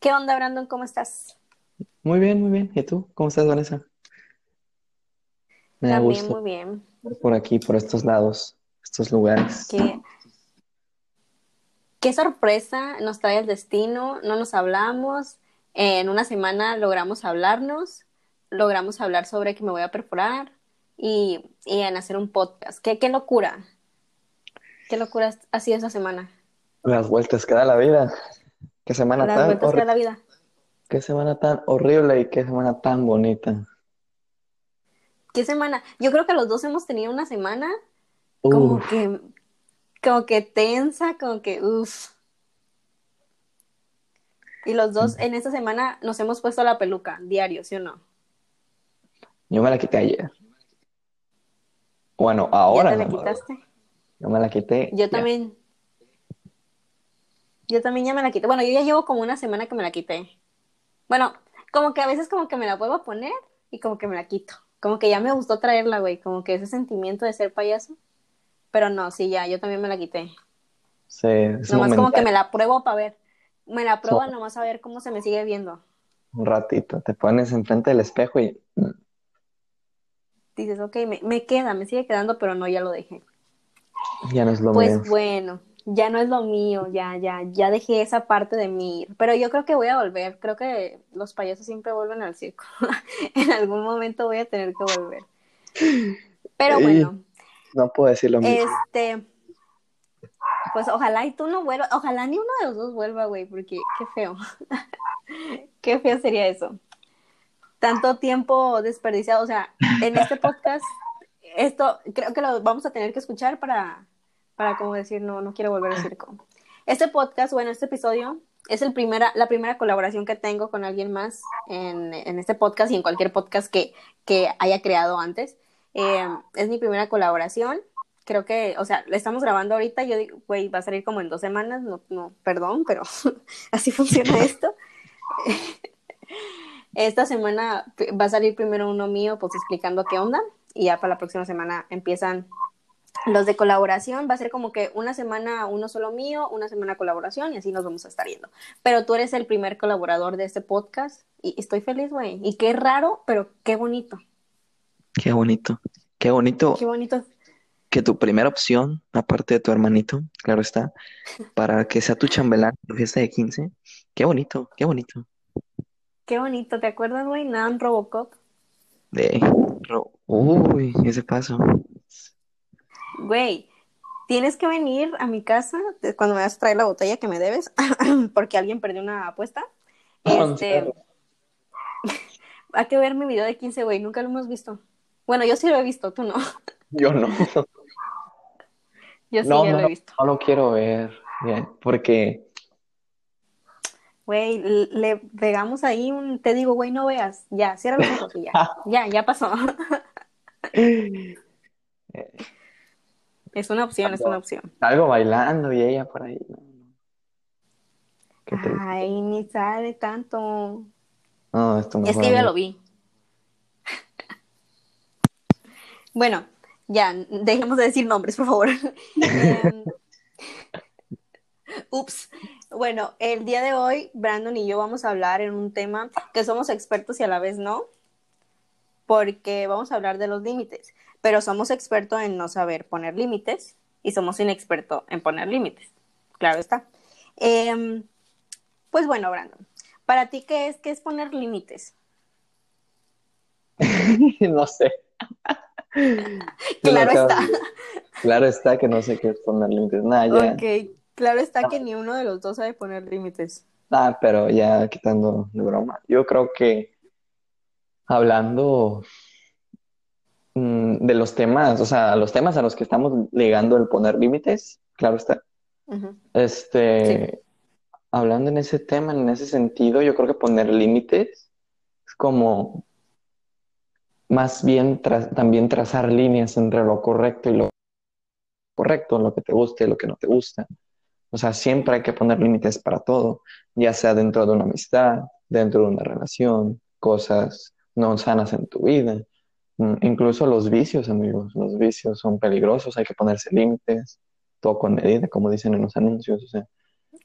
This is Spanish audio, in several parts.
¿Qué onda, Brandon? ¿Cómo estás? Muy bien, muy bien. ¿Y tú? ¿Cómo estás, Vanessa? Me da También gusto muy bien. por aquí, por estos lados, estos lugares. Qué, qué sorpresa nos trae el destino. No nos hablamos. En una semana logramos hablarnos. Logramos hablar sobre que me voy a perforar y, y en hacer un podcast. Qué, qué locura. Qué locura ha sido esa semana. Las vueltas que da la vida. Qué semana tan horrible. la vida. Qué semana tan horrible y qué semana tan bonita. ¿Qué semana? Yo creo que los dos hemos tenido una semana como que, como que tensa, como que, uff. Y los dos en esta semana nos hemos puesto la peluca, diario, ¿sí o no? yo me la quité ayer. Bueno, ¿Ya ahora te la quitaste? Yo me la quité. Yo ya. también. Yo también ya me la quité. Bueno, yo ya llevo como una semana que me la quité. Bueno, como que a veces como que me la vuelvo a poner y como que me la quito. Como que ya me gustó traerla, güey. Como que ese sentimiento de ser payaso. Pero no, sí, ya, yo también me la quité. Sí, es Nomás como que me la pruebo para ver. Me la pruebo Sí. nomás a ver cómo se me sigue viendo. un ratito. Te pones enfrente del espejo y Dices, ok, me, me queda, me sigue quedando, pero no, ya lo dejé. ya no es lo Pues mío. bueno, ya no es lo mío, ya, ya, ya dejé esa parte de mí. ir. Pero yo creo que voy a volver. Creo que los payasos siempre vuelven al circo. En algún momento voy a tener que volver. Pero bueno, no puedo decir lo mismo. este, pues ojalá y tú no vuelvas, ojalá ni uno de los dos vuelva, güey, porque qué feo. Qué feo sería eso. Tanto tiempo desperdiciado, o sea, en este podcast, esto creo que lo vamos a tener que escuchar para, para como decir, no, no quiero volver al circo. Este podcast, bueno, este episodio es el primera, la primera colaboración que tengo con alguien más en, en este podcast y en cualquier podcast que, que haya creado antes. Eh, es mi primera colaboración. Creo que, o sea, la estamos grabando ahorita. Yo digo, güey, va a salir como en dos semanas. No, no, perdón, pero así funciona esto. Esta semana va a salir primero uno mío, pues explicando qué onda. Y ya para la próxima semana empiezan los de colaboración. Va a ser como que una semana uno solo mío, una semana colaboración y así nos vamos a estar yendo. Pero tú eres el primer colaborador de este podcast y estoy feliz, güey. Y qué raro, pero qué bonito. Qué bonito. Qué bonito Qué bonito. que tu primera opción, aparte de tu hermanito, claro está, para que sea tu chambelán tu fiesta de 15. Qué bonito, qué bonito. Qué bonito. ¿Te acuerdas, güey? Nan Robocop. De ro- Uy, ese paso. Güey, tienes que venir a mi casa cuando me vas a traer la botella que me debes, porque alguien perdió una apuesta. Este, hay que ver mi video de 15, güey, nunca lo hemos visto. Bueno, yo sí lo he visto, tú no. Yo no. Yo sí No, ya no, lo he no, visto. no lo quiero ver, bien, porque Güey, le pegamos ahí un, te digo, güey, no veas. Ya, cierra los ojos y ya. Ya, ya pasó. Es una opción, es una opción. algo bailando y ella por ahí. Ay, ni sabe tanto. No, esto Es que yo lo vi. Bueno, ya, dejemos de decir nombres, por favor. Em, Ups. Bueno, el día de hoy, Brandon y yo vamos a hablar en un tema que somos expertos y a la vez no, porque vamos a hablar de los límites, pero somos expertos en no saber poner límites y somos inexpertos en poner límites. Claro está. Em, pues bueno, Brandon, para ti, ¿qué es, qué es poner límites? No sé. Claro está. Claro está que no sé qué es poner límites. Nada, ya. Ok, claro está que ni uno de los dos sabe poner límites. Ah, pero ya quitando de broma. Yo creo que hablando de los temas, o sea, los temas a los que estamos ligando el poner límites, claro está. Este, hablando en ese tema, en ese sentido, yo creo que poner límites es como más bien tra- también trazar líneas entre lo correcto y lo correcto, lo que te gusta y lo que no te gusta. O sea, siempre hay que poner límites para todo, ya sea dentro de una amistad, dentro de una relación, cosas no sanas en tu vida. Mm, Incluso los vicios, amigos, los vicios son peligrosos, hay que ponerse límites, todo con medida, como dicen en los anuncios. O sea,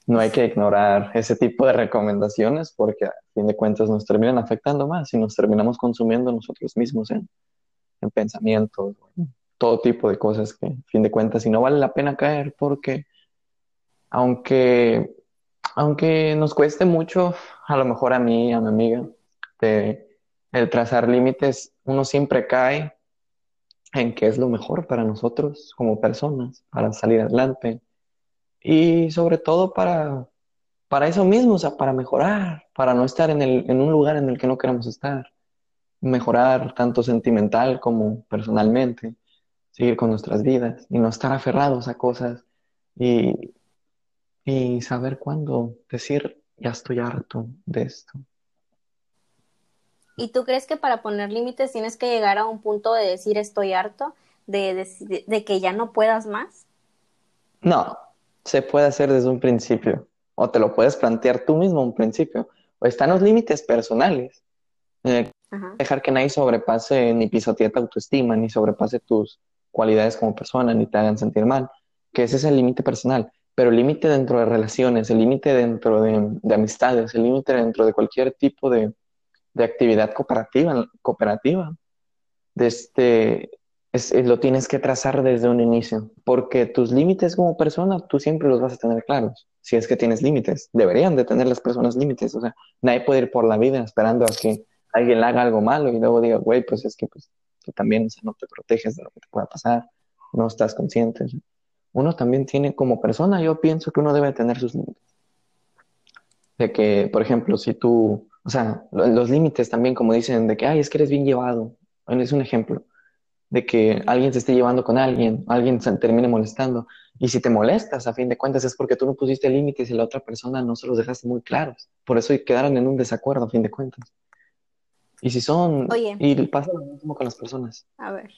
no hay que ignorar ese tipo de recomendaciones porque a fin de cuentas nos terminan afectando más y nos terminamos consumiendo nosotros mismos en, en pensamientos, todo tipo de cosas que a fin de cuentas y no vale la pena caer porque aunque, aunque nos cueste mucho, a lo mejor a mí, a mi amiga, el trazar límites, uno siempre cae en qué es lo mejor para nosotros como personas, para salir adelante, y sobre todo para, para eso mismo, o sea, para mejorar, para no estar en, el, en un lugar en el que no queremos estar. Mejorar tanto sentimental como personalmente, seguir con nuestras vidas y no estar aferrados a cosas y, y saber cuándo decir, ya estoy harto de esto. ¿Y tú crees que para poner límites tienes que llegar a un punto de decir estoy harto, de, de, de que ya no puedas más? No, se puede hacer desde un principio, o te lo puedes plantear tú mismo un principio, o están los límites personales. Eh, dejar que nadie sobrepase ni pisotee tu autoestima, ni sobrepase tus cualidades como persona, ni te hagan sentir mal, que ese es el límite personal, pero el límite dentro de relaciones, el límite dentro de, de, amistades, el límite dentro de cualquier tipo de, de actividad cooperativa, cooperativa, de este, lo tienes que trazar desde un inicio, porque tus límites como persona, tú siempre los vas a tener claros, si es que tienes límites. Deberían de tener las personas límites, o sea, nadie puede ir por la vida esperando a que alguien haga algo malo y luego diga, güey, pues es que pues, tú también no te proteges de lo que te pueda pasar, no estás consciente. Uno también tiene como persona, yo pienso que uno debe tener sus límites. De que, por ejemplo, si tú, o sea, los límites también, como dicen, de que, ay, es que eres bien llevado, es un ejemplo de que alguien se esté llevando con alguien, alguien se termine molestando. Y si te molestas, a fin de cuentas, es porque tú no pusiste límites y la otra persona no se los dejaste muy claros. Por eso quedaron en un desacuerdo, a fin de cuentas. Y si son... Oye. Y pasa lo mismo con las personas. A ver.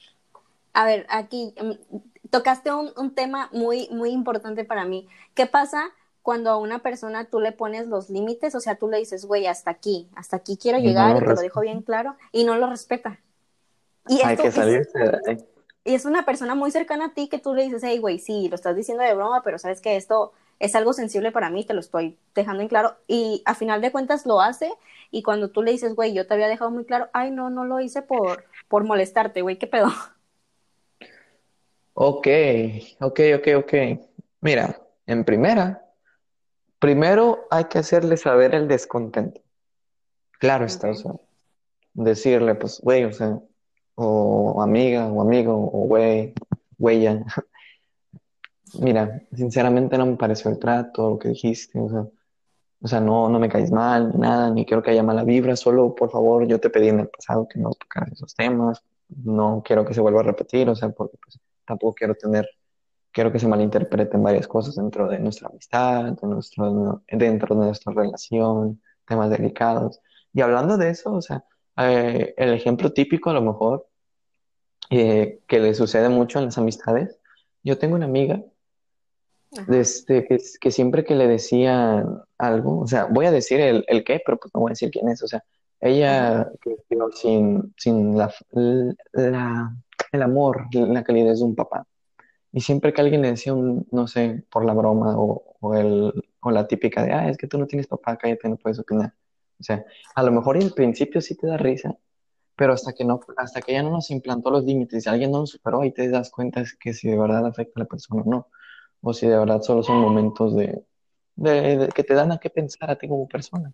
A ver, aquí mm, tocaste un, un tema muy, muy importante para mí. ¿Qué pasa cuando a una persona tú le pones los límites? O sea, tú le dices, güey, hasta aquí, hasta aquí quiero llegar y te lo dejo bien claro, y no lo respeta. Y Hay que salirse es, de ahí. Y es una persona muy cercana a ti que tú le dices, hey, güey, sí, lo estás diciendo de broma, pero sabes que esto es algo sensible para mí, te lo estoy dejando en claro. Y a final de cuentas lo hace. Y cuando tú le dices, güey, yo te había dejado muy claro, ay, no, no lo hice por, por molestarte, güey, ¿qué pedo? Ok, ok, ok, ok. Mira, en primera, primero hay que hacerle saber el descontento. Claro está, o sea, decirle, pues, güey, o sea, o amiga, o amigo, o güey, huella. Mira, sinceramente no me pareció el trato, lo que dijiste, o sea, o sea no, no me caes mal, ni nada, ni quiero que haya mala vibra, solo por favor, yo te pedí en el pasado que no tocaras esos temas, no quiero que se vuelva a repetir, o sea, porque pues, tampoco quiero tener, quiero que se malinterpreten varias cosas dentro de nuestra amistad, de nuestro, dentro de nuestra relación, temas delicados. Y hablando de eso, o sea, eh, el ejemplo típico a lo mejor eh, que le sucede mucho en las amistades. Yo tengo una amiga desde que, que, siempre que le decían algo, o sea, voy a decir el, el qué, pero pues no voy a decir quién es, o sea, ella creció sin, sin la, la, el amor, la calidez de un papá. Y siempre que alguien le decía un, no sé, por la broma o, o, el, o la típica de, ah, es que tú no tienes papá, cállate, no puedes opinar. O sea, a lo mejor en principio sí te da risa, pero hasta que no, hasta que ya no nos implantó los límites, si alguien no nos superó, ahí te das cuenta es que si de verdad afecta a la persona o no, o si de verdad solo son momentos de, de, de, que te dan a qué pensar a ti como persona.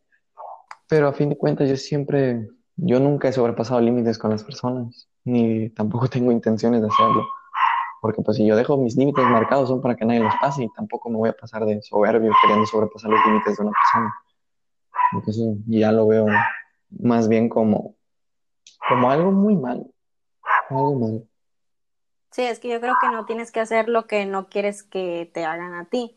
Pero a fin de cuentas yo siempre, yo nunca he sobrepasado límites con las personas, ni tampoco tengo intenciones de hacerlo. Porque pues si yo dejo mis límites marcados son para que nadie los pase y tampoco me voy a pasar de soberbio queriendo sobrepasar los límites de una persona. Porque eso ya lo veo más bien como como algo muy mal. Algo mal. Sí, es que yo creo que no tienes que hacer lo que no quieres que te hagan a ti.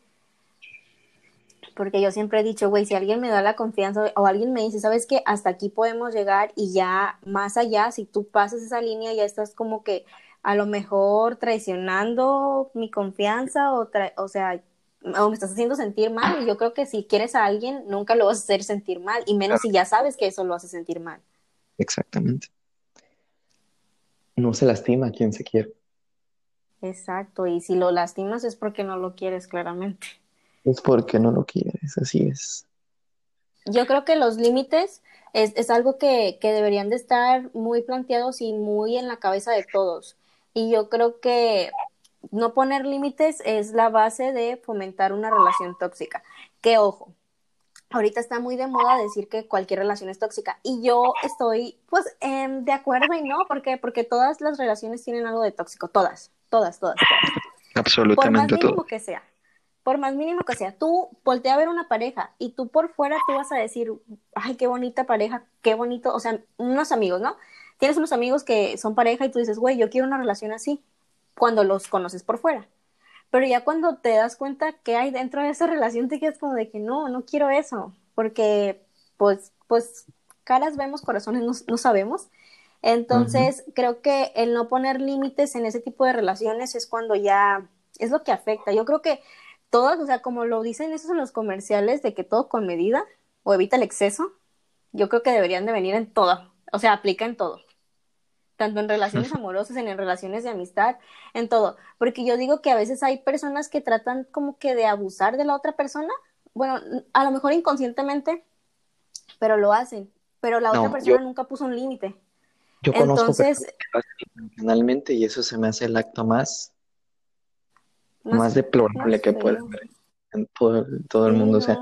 Porque yo siempre he dicho, güey, si alguien me da la confianza o alguien me dice, ¿sabes qué? Hasta aquí podemos llegar y ya más allá, si tú pasas esa línea, ya estás como que a lo mejor traicionando mi confianza o, o sea, o me estás haciendo sentir mal. Y yo creo que si quieres a alguien, nunca lo vas a hacer sentir mal, y menos si ya sabes que eso lo hace sentir mal. Exactamente no se lastima a quien se quiere. Exacto, y si lo lastimas es porque no lo quieres claramente. es porque no lo quieres, así es. Yo creo que los límites es, es algo que, que, deberían de estar muy planteados y muy en la cabeza de todos. Y yo creo que no poner límites es la base de fomentar una relación tóxica. Que ojo, ahorita está muy de moda decir que cualquier relación es tóxica y yo estoy pues eh, de acuerdo y no, ¿por qué? Porque todas las relaciones tienen algo de tóxico, todas, todas, todas. todas. Absolutamente Por más mínimo que sea, por más mínimo que sea, tú voltea a ver una pareja y tú por fuera tú vas a decir, ay, qué bonita pareja, qué bonito, o sea, unos amigos, ¿no? Tienes unos amigos que son pareja y tú dices, güey, yo quiero una relación así, cuando los conoces por fuera. Pero ya cuando te das cuenta que hay dentro de esa relación, te quedas como de que no, no quiero eso, porque pues, pues caras vemos, corazones no, no sabemos. Entonces, uh -huh. creo que el no poner límites en ese tipo de relaciones es cuando ya es lo que afecta. Yo creo que todas, o sea, como lo dicen esos en los comerciales, de que todo con medida o evita el exceso, yo creo que deberían de venir en todo, o sea, aplica en todo tanto en relaciones amorosas, en, en, relaciones de amistad, en todo. Porque yo digo que a veces hay personas que tratan como que de abusar de la otra persona. Bueno, a lo mejor inconscientemente, pero lo hacen. Pero la no, otra persona yo, nunca puso un límite. Yo conozco Entonces, intencionalmente y eso se me hace el acto más, más, más deplorable más que puede haber en todo, todo el mundo. No. O sea,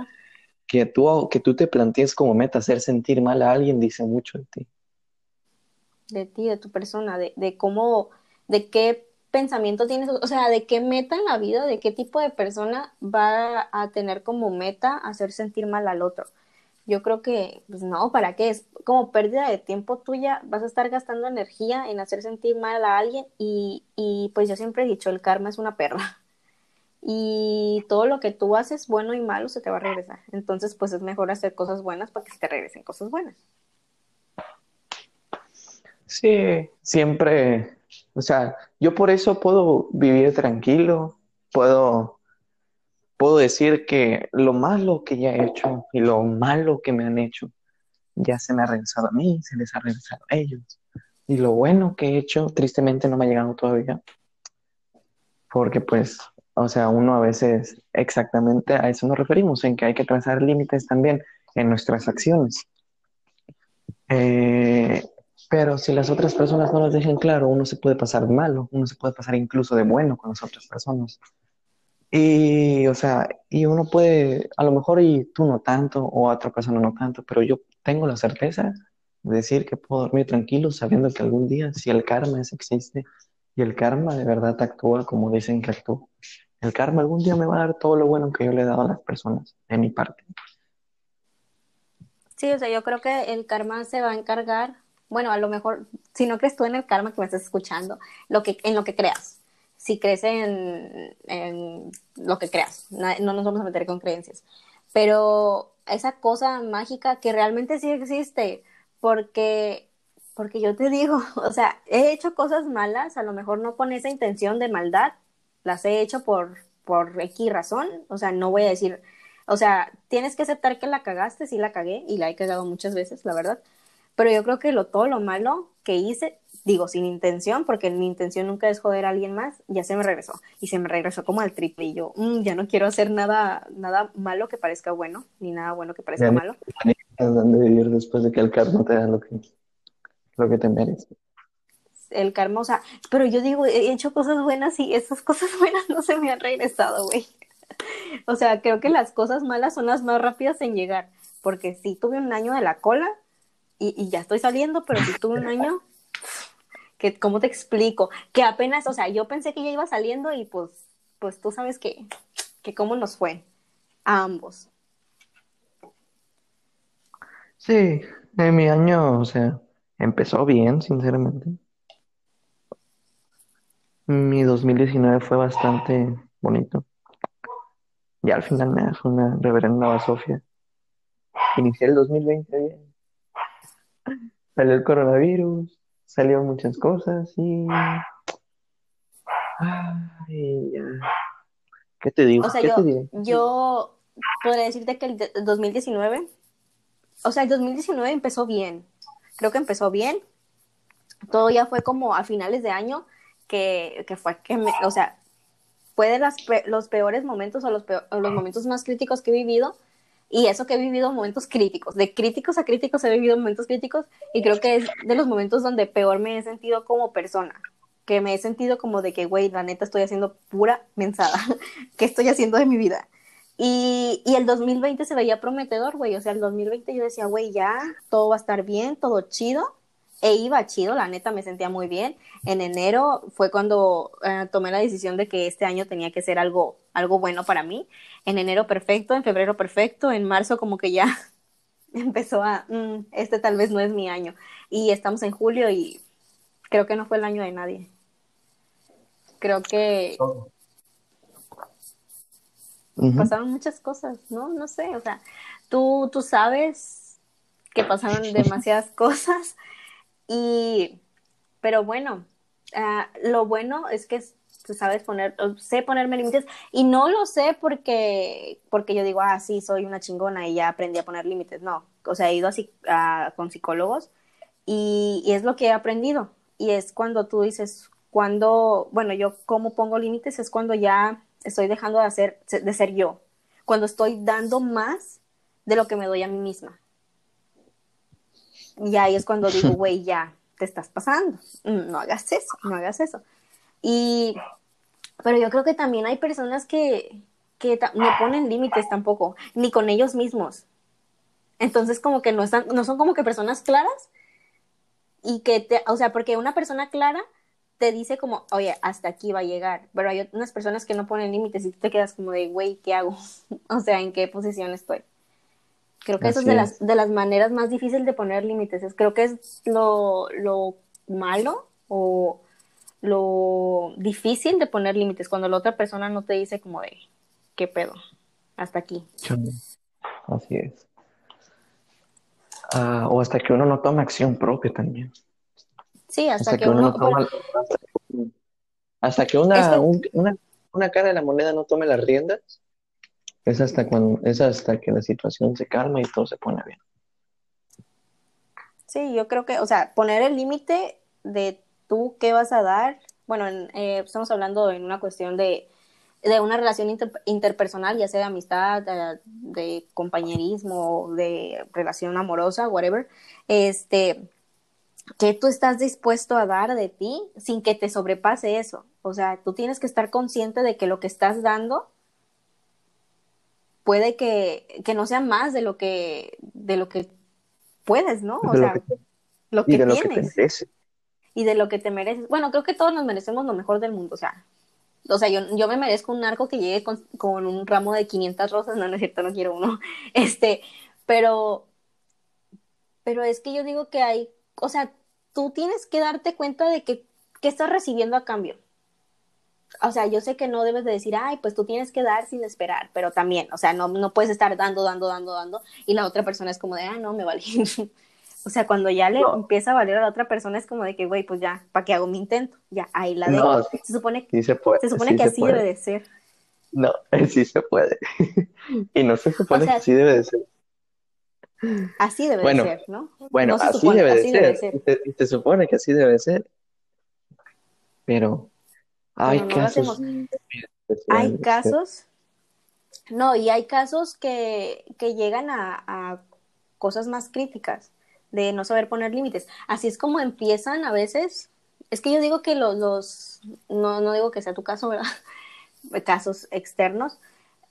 que tú, que tú te plantees como meta hacer sentir mal a alguien dice mucho de ti de ti, de tu persona, de, de cómo, de qué pensamiento tienes, o sea, de qué meta en la vida, de qué tipo de persona va a tener como meta hacer sentir mal al otro. Yo creo que, pues no, ¿para qué? Es como pérdida de tiempo tuya, vas a estar gastando energía en hacer sentir mal a alguien y, y pues yo siempre he dicho, el karma es una perra. Y todo lo que tú haces, bueno y malo, se te va a regresar. Entonces, pues es mejor hacer cosas buenas para que se te regresen cosas buenas. Sí, siempre, o sea, yo por eso puedo vivir tranquilo, puedo, puedo decir que lo malo que ya he hecho y lo malo que me han hecho, ya se me ha regresado a mí, se les ha regresado a ellos. Y lo bueno que he hecho, tristemente no me ha llegado todavía, porque pues, o sea, uno a veces exactamente a eso nos referimos, en que hay que trazar límites también en nuestras acciones. Eh, pero si las otras personas no nos dejan claro, uno se puede pasar malo, uno se puede pasar incluso de bueno con las otras personas. Y, o sea, y uno puede, a lo mejor y tú no tanto, o otra persona no tanto, pero yo tengo la certeza de decir que puedo dormir tranquilo sabiendo que algún día, si el karma es, existe, y el karma de verdad actúa como dicen que actúa, el karma algún día me va a dar todo lo bueno que yo le he dado a las personas, de mi parte. Sí, o sea, yo creo que el karma se va a encargar bueno, a lo mejor, si no crees tú en el karma que me estás escuchando, lo que, en lo que creas. Si crees en, en lo que creas, no, no nos vamos a meter con creencias. Pero esa cosa mágica que realmente sí existe, porque, porque yo te digo, o sea, he hecho cosas malas, a lo mejor no con esa intención de maldad, las he hecho por, por X razón, o sea, no voy a decir, o sea, tienes que aceptar que la cagaste, sí la cagué, y la he cagado muchas veces, la verdad, pero yo creo que lo, todo lo malo que hice, digo, sin intención, porque mi intención nunca es joder a alguien más, ya se me regresó. Y se me regresó como al triple. Y yo, mmm, ya no quiero hacer nada, nada malo que parezca bueno, ni nada bueno que parezca ya malo. de vivir después de que el karma te da lo que, lo que te merece. El karma, o sea, pero yo digo, he hecho cosas buenas y esas cosas buenas no se me han regresado, güey. O sea, creo que las cosas malas son las más rápidas en llegar. Porque si tuve un año de la cola, y, y, ya estoy saliendo, pero si tuve un año, que, ¿cómo te explico? Que apenas, o sea, yo pensé que ya iba saliendo y pues, pues tú sabes que, que cómo nos fue a ambos. Sí, en mi año, o sea, empezó bien, sinceramente. Mi 2019 fue bastante bonito. Y al final me fue una reverenda basofia. Inicié el 2020 bien salió el coronavirus, salió muchas cosas y... Ay, ya. ¿Qué te digo? O sea, ¿Qué yo, te digo? yo podría decirte que el 2019, o sea, el 2019 empezó bien. Creo que empezó bien. Todo ya fue como a finales de año que, que fue que, me, o sea, fue de las los peores momentos o los, o los momentos más críticos que he vivido. Y eso que he vivido momentos críticos, de críticos a críticos he vivido momentos críticos y creo que es de los momentos donde peor me he sentido como persona, que me he sentido como de que, güey, la neta estoy haciendo pura mensada, ¿qué estoy haciendo de mi vida? Y, y, el 2020 se veía prometedor, güey. O sea, el 2020 yo decía, güey, ya, todo va a estar bien, todo chido. E iba chido, la neta me sentía muy bien. En enero fue cuando eh, tomé la decisión de que este año tenía que ser algo, algo bueno para mí. En enero perfecto, en febrero perfecto, en marzo como que ya empezó a, mm, este tal vez no es mi año. Y estamos en julio y creo que no fue el año de nadie. Creo que pasaron muchas cosas, ¿no? No sé, o sea, tú, tú sabes que pasaron demasiadas cosas y, pero bueno, ah, lo bueno es que sabes poner, sé ponerme límites y no lo sé porque, porque yo digo, ah, sí, soy una chingona y ya aprendí a poner límites, no, o sea, he ido así con psicólogos y, y es lo que he aprendido y es cuando tú dices, cuando, bueno, yo cómo pongo límites es cuando ya estoy dejando de, hacer, de ser yo, cuando estoy dando más de lo que me doy a mí misma. Y ahí es cuando digo, güey, ya, te estás pasando, no hagas eso, no hagas eso. Y, pero yo creo que también hay personas que, que no ponen límites tampoco, ni con ellos mismos. Entonces como que no, están, no son como que personas claras y que, te, o sea, porque una persona clara te dice como, oye, hasta aquí va a llegar, pero hay unas personas que no ponen límites y tú te quedas como de, güey, ¿qué hago? o sea, ¿en qué posición estoy? Creo que eso es de, Las, de las maneras más difíciles de poner límites. Es, creo que es lo, lo malo o lo difícil de poner límites cuando la otra persona no te dice como de, ¿qué pedo? Hasta aquí. Así es. Ah, o hasta que uno no toma acción propia también. Sí, hasta, que, uno... hasta que una, una, cara de la moneda no tome las riendas, es hasta, cuando, es hasta que la situación se calma y todo se pone bien. Sí, yo creo que, o sea, poner el límite de tú qué vas a dar, bueno, eh, estamos hablando en una cuestión de, de una relación interpersonal, ya sea de amistad, de, de, compañerismo, de relación amorosa, whatever, este, ¿Qué tú estás dispuesto a dar de ti sin que te sobrepase eso. O sea, tú tienes que estar consciente de que lo que estás dando puede que, no sea más de lo que, de lo que puedes, ¿no? O sea, lo que, y de tienes. Lo que te. Y de lo que te mereces. Bueno, creo que todos nos merecemos lo mejor del mundo. O sea, o sea yo, yo me merezco un arco que llegue con, con un ramo de 500 rosas. No, no es cierto, no quiero uno. Este, pero, pero es que yo digo que hay o sea, tú tienes que darte cuenta de que, ¿qué estás recibiendo a cambio? O sea, yo sé que no debes de decir, ay, pues tú tienes que dar sin esperar, pero también, o sea, no, no puedes estar dando, dando, dando, dando, y la otra persona es como de, ah, no, me vale. o sea, cuando ya le empieza a valer a la otra persona es como de que, güey, pues ya, ¿para qué hago mi intento? Ya, ahí la dejo. se supone, se, se supone que así debe de ser. No, sí se puede. y no se supone que así debe de ser. Así debe de ser, ¿no? Bueno, así, debe, de ser. Y te, supone que así debe ser. Pero hay casos. hay casos. No, y hay casos que, que llegan a, a, cosas más críticas de no saber poner límites. Así es como empiezan a veces. Es que yo digo que los, no, no digo que sea tu caso, ¿verdad? Casos externos,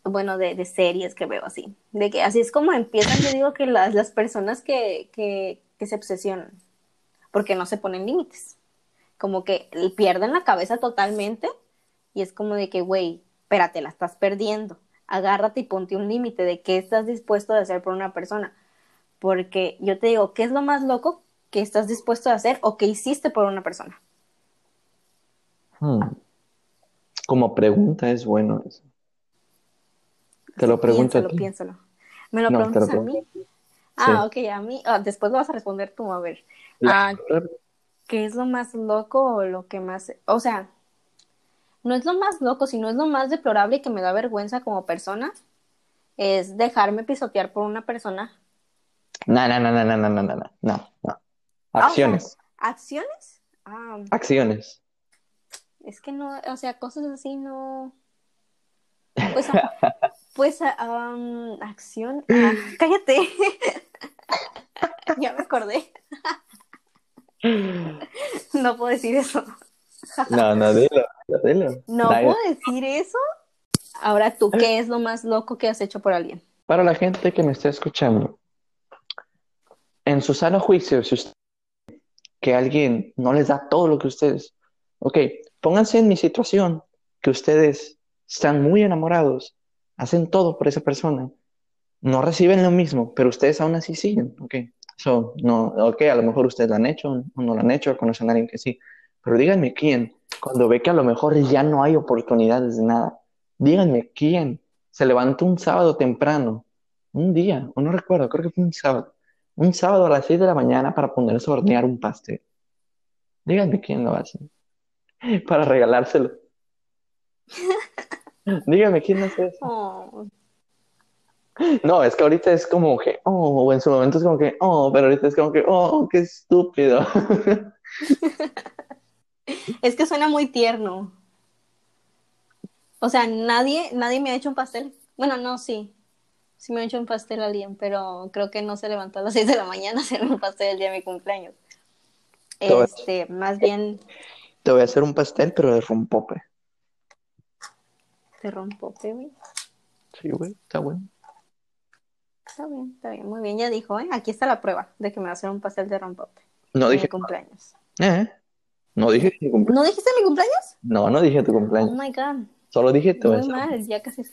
bueno, de, de, series que veo así, de que así es como empiezan, yo digo que las, las personas que, que, que se obsesionan, porque no se ponen límites, como que pierden la cabeza totalmente y es como de que, güey, espérate, la estás perdiendo, agárrate y ponte un límite de qué estás dispuesto a hacer por una persona, porque yo te digo, ¿qué es lo más loco que estás dispuesto a hacer o que hiciste por una persona? Hmm. Como pregunta es bueno eso. Te lo pregunto piénsalo, Piénsalo. ¿Me lo preguntas a mí? Ah, ok, a mí. Ah, después lo vas a responder tú, a ver. Ah, ¿Qué es lo más loco o lo que más... O sea, no es lo más loco, sino es lo más deplorable y que me da vergüenza como persona. Es dejarme pisotear por una persona. No, no, no, no, no, no, no, no, no, no. Acciones. ¿Acciones? Acciones. Es que no, o sea, cosas así no Pues, pues acción. Ah, cállate. ya me acordé. no puedo decir eso. no, no, dilo, dilo. No puedo decir eso. Ahora tú, ¿qué es lo más loco que has hecho por alguien? Para la gente que me está escuchando, en su sano juicio, si usted que alguien no les da todo lo que ustedes, ok, pónganse en mi situación, que ustedes están muy enamorados, hacen todo por esa persona, no reciben lo mismo, pero ustedes aún así siguen, ok. So, no, ok, a lo mejor ustedes lo han hecho o no lo han hecho, conocen a alguien que sí, pero díganme quién, cuando ve que a lo mejor ya no hay oportunidades de nada, díganme quién se levantó un sábado temprano, un día, o no recuerdo, creo que fue un sábado, un sábado a las 6 de la mañana para ponerse a hornear un pastel. Díganme quién lo hace, para regalárselo. Dígame quién hace eso. Oh. No, es que ahorita es como que, oh, o en su momento es como que, oh, pero ahorita es como que, oh, qué estúpido. es que suena muy tierno. O sea, nadie, nadie me ha hecho un pastel. Bueno, no, sí. Sí me ha hecho un pastel alguien, pero creo que no se levantó a las 6 de la mañana a hacer un pastel el día de mi cumpleaños. Este, más bien. Te voy a hacer un pastel, pero de rompope. ¿De rompope, güey? Sí, güey, está bueno. Está bien, está bien, muy bien. Ya dijo, ¿eh? Aquí está la prueba de que me va a hacer un pastel de rompope. No dije. Mi cumpleaños. ¿Eh? No dije mi cumpleaños. ¿No dijiste mi cumpleaños? No, no dije tu cumpleaños. Oh my god. Solo dije tu Muy mal, ya casi.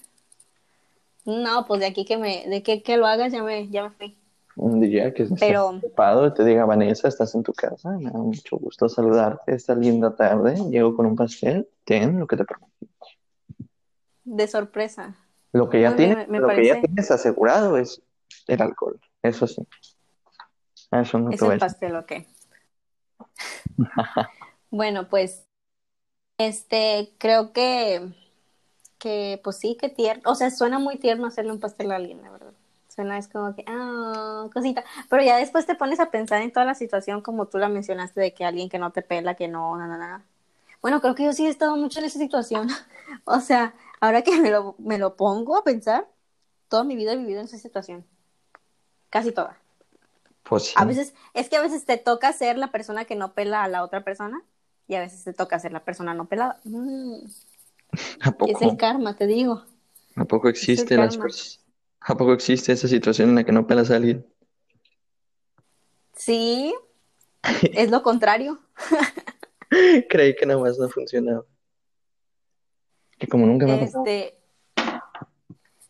No, pues de aquí que me, de que, que lo hagas ya me, ya me fui. Un día que estés ocupado y te diga, Vanessa, estás en tu casa, me da mucho gusto saludarte esta linda tarde, llego con un pastel, ten lo que te prometí. De sorpresa. Lo que ya, tienes, lo que ya tienes asegurado es el alcohol, eso sí. Eso no es el pastel, ok. bueno, pues, este, creo que, que, pues sí, que tierno, o sea, suena muy tierno hacerle un pastel a alguien, la verdad. Suena es como que, ah, cosita. Pero ya después te pones a pensar en toda la situación como tú la mencionaste de que alguien que no te pela, que no, nada, nada. Bueno, creo que yo sí he estado mucho en esa situación. o sea, ahora que me lo, me lo pongo a pensar, toda mi vida he vivido en esa situación. Casi toda. Pues sí. A veces, es que a veces te toca ser la persona que no pela a la otra persona y a veces te toca ser la persona no pelada. Mm. ¿A poco? Es el karma, te digo. ¿A poco existe las? ¿A poco existe esa situación en la que no pelas a alguien? Sí, es lo contrario. Creí que nada más no funcionaba. Que como nunca me ha este...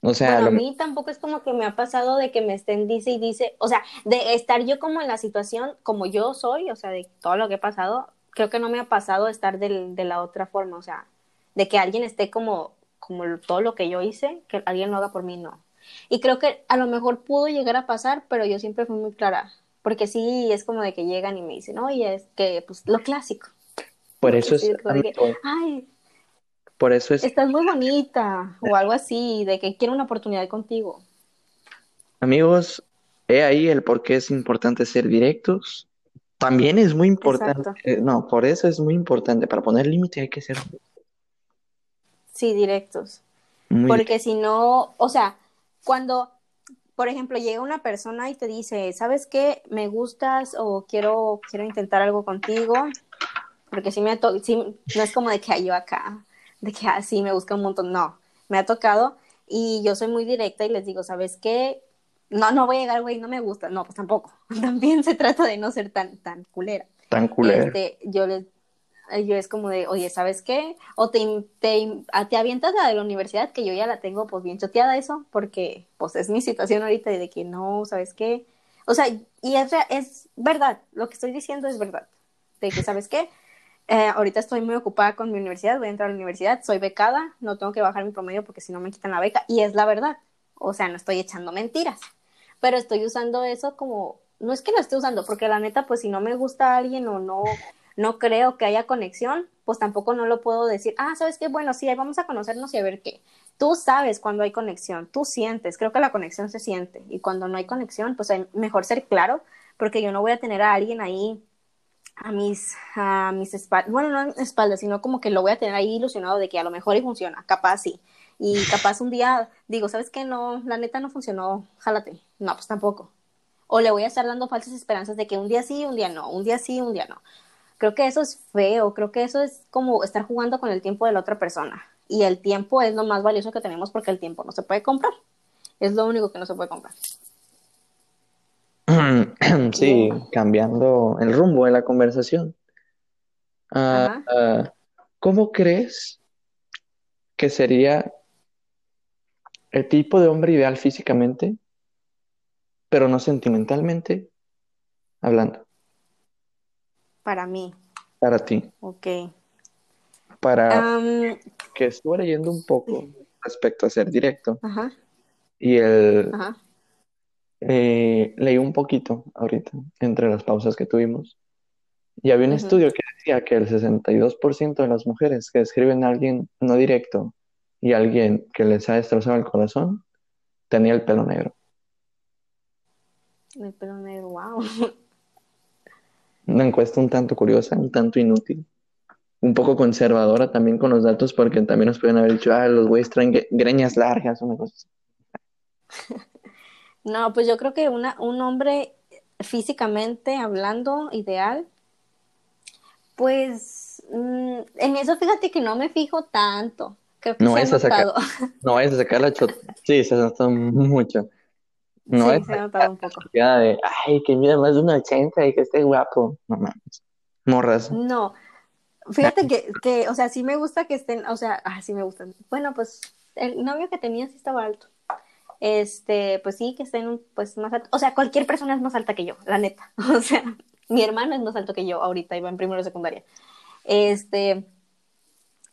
O sea, a mí tampoco es como que me ha pasado de que me estén dice y dice, o sea, de estar yo como en la situación como yo soy, o sea, de todo lo que he pasado, creo que no me ha pasado estar de la otra forma, o sea, de que alguien esté como, como todo lo que yo hice, que alguien lo haga por mí, no. Y creo que a lo mejor pudo llegar a pasar, pero yo siempre fui muy clara. Porque sí, es como de que llegan y me dicen, oye, es que, pues, lo clásico. Por eso es... Ay, por eso es... Estás muy bonita, o algo así, de que quiero una oportunidad contigo. Amigos, he ahí el por qué es importante ser directos. También es muy importante, eh, no, por eso es muy importante, para poner límite hay que ser... Sí, directos. Porque si no, o sea, cuando, por ejemplo, llega una persona y te dice, ¿sabes qué? Me gustas o quiero, quiero intentar algo contigo. Porque si me sí, no es como de que yo acá, de que así ah, me busca un montón. No, me ha tocado y yo soy muy directa y les digo, ¿sabes qué? No, no voy a llegar, güey, no me gusta. No, pues tampoco. También se trata de no ser tan, tan culera. Tan culera. Este, yo les, yo es como de, oye, ¿sabes qué? O te, te, te avientas la de la universidad, que yo ya la tengo pues bien choteada eso, porque pues es mi situación ahorita de que no, ¿sabes qué? O sea, y es, es verdad, lo que estoy diciendo es verdad, de que, ¿sabes qué? Eh, ahorita estoy muy ocupada con mi universidad, voy a entrar a la universidad, soy becada, no tengo que bajar mi promedio porque si no me quitan la beca, y es la verdad, o sea, no estoy echando mentiras, pero estoy usando eso como, no es que lo esté usando, porque la neta, pues si no me gusta a alguien o no no creo que haya conexión, pues tampoco no lo puedo decir, ah, sabes qué, bueno, sí, vamos a conocernos y a ver qué. Tú sabes cuando hay conexión, tú sientes, creo que la conexión se siente y cuando no hay conexión, pues hay mejor ser claro, porque yo no voy a tener a alguien ahí a mis, a mis espaldas, bueno, no espaldas, sino como que lo voy a tener ahí ilusionado de que a lo mejor y funciona, capaz sí. Y capaz un día digo, ¿sabes qué? No, la neta no funcionó, jálate. No, pues tampoco. O le voy a estar dando falsas esperanzas de que un día sí, un día no, un día sí, un día no. Creo que eso es feo, creo que eso es como estar jugando con el tiempo de la otra persona. Y el tiempo es lo más valioso que tenemos porque el tiempo no se puede comprar. Es lo único que no se puede comprar. Sí, cambiando el rumbo de la conversación. Ah, ¿Cómo crees que sería el tipo de hombre ideal físicamente, pero no sentimentalmente hablando? Para mí. Para ti. Ok. Para que estuve leyendo un poco respecto a ser directo. Ajá. Y el... Ajá. Eh, leí un poquito ahorita, entre las pausas que tuvimos. Y había un estudio que decía que el 62% de las mujeres que escriben a alguien no directo y a alguien que les ha destrozado el corazón tenía el pelo negro. El pelo negro, wow. Una encuesta un tanto curiosa, un tanto inútil. Un poco conservadora también con los datos porque también nos pueden haber dicho, ah, los güeyes traen greñas largas, una cosa así. No, pues yo creo que una, un hombre físicamente hablando ideal pues mm, en eso fíjate que no me fijo tanto. no, es a sacar, no es a sacar la chota. Sí, se nota mucho. No sí, es se ha notado un poco. De, Ay, que mide más de un 80 y que esté guapo. No mames. Morras. No. Fíjate que, que, o sea, sí me gusta que estén, o sea, ah, sí me gustan. Bueno, pues el novio que tenía sí estaba alto. Este, pues sí, que estén pues más alto. O sea, cualquier persona es más alta que yo, la neta. O sea, mi hermano es más alto que yo ahorita, iba en primero de secundaria. Este,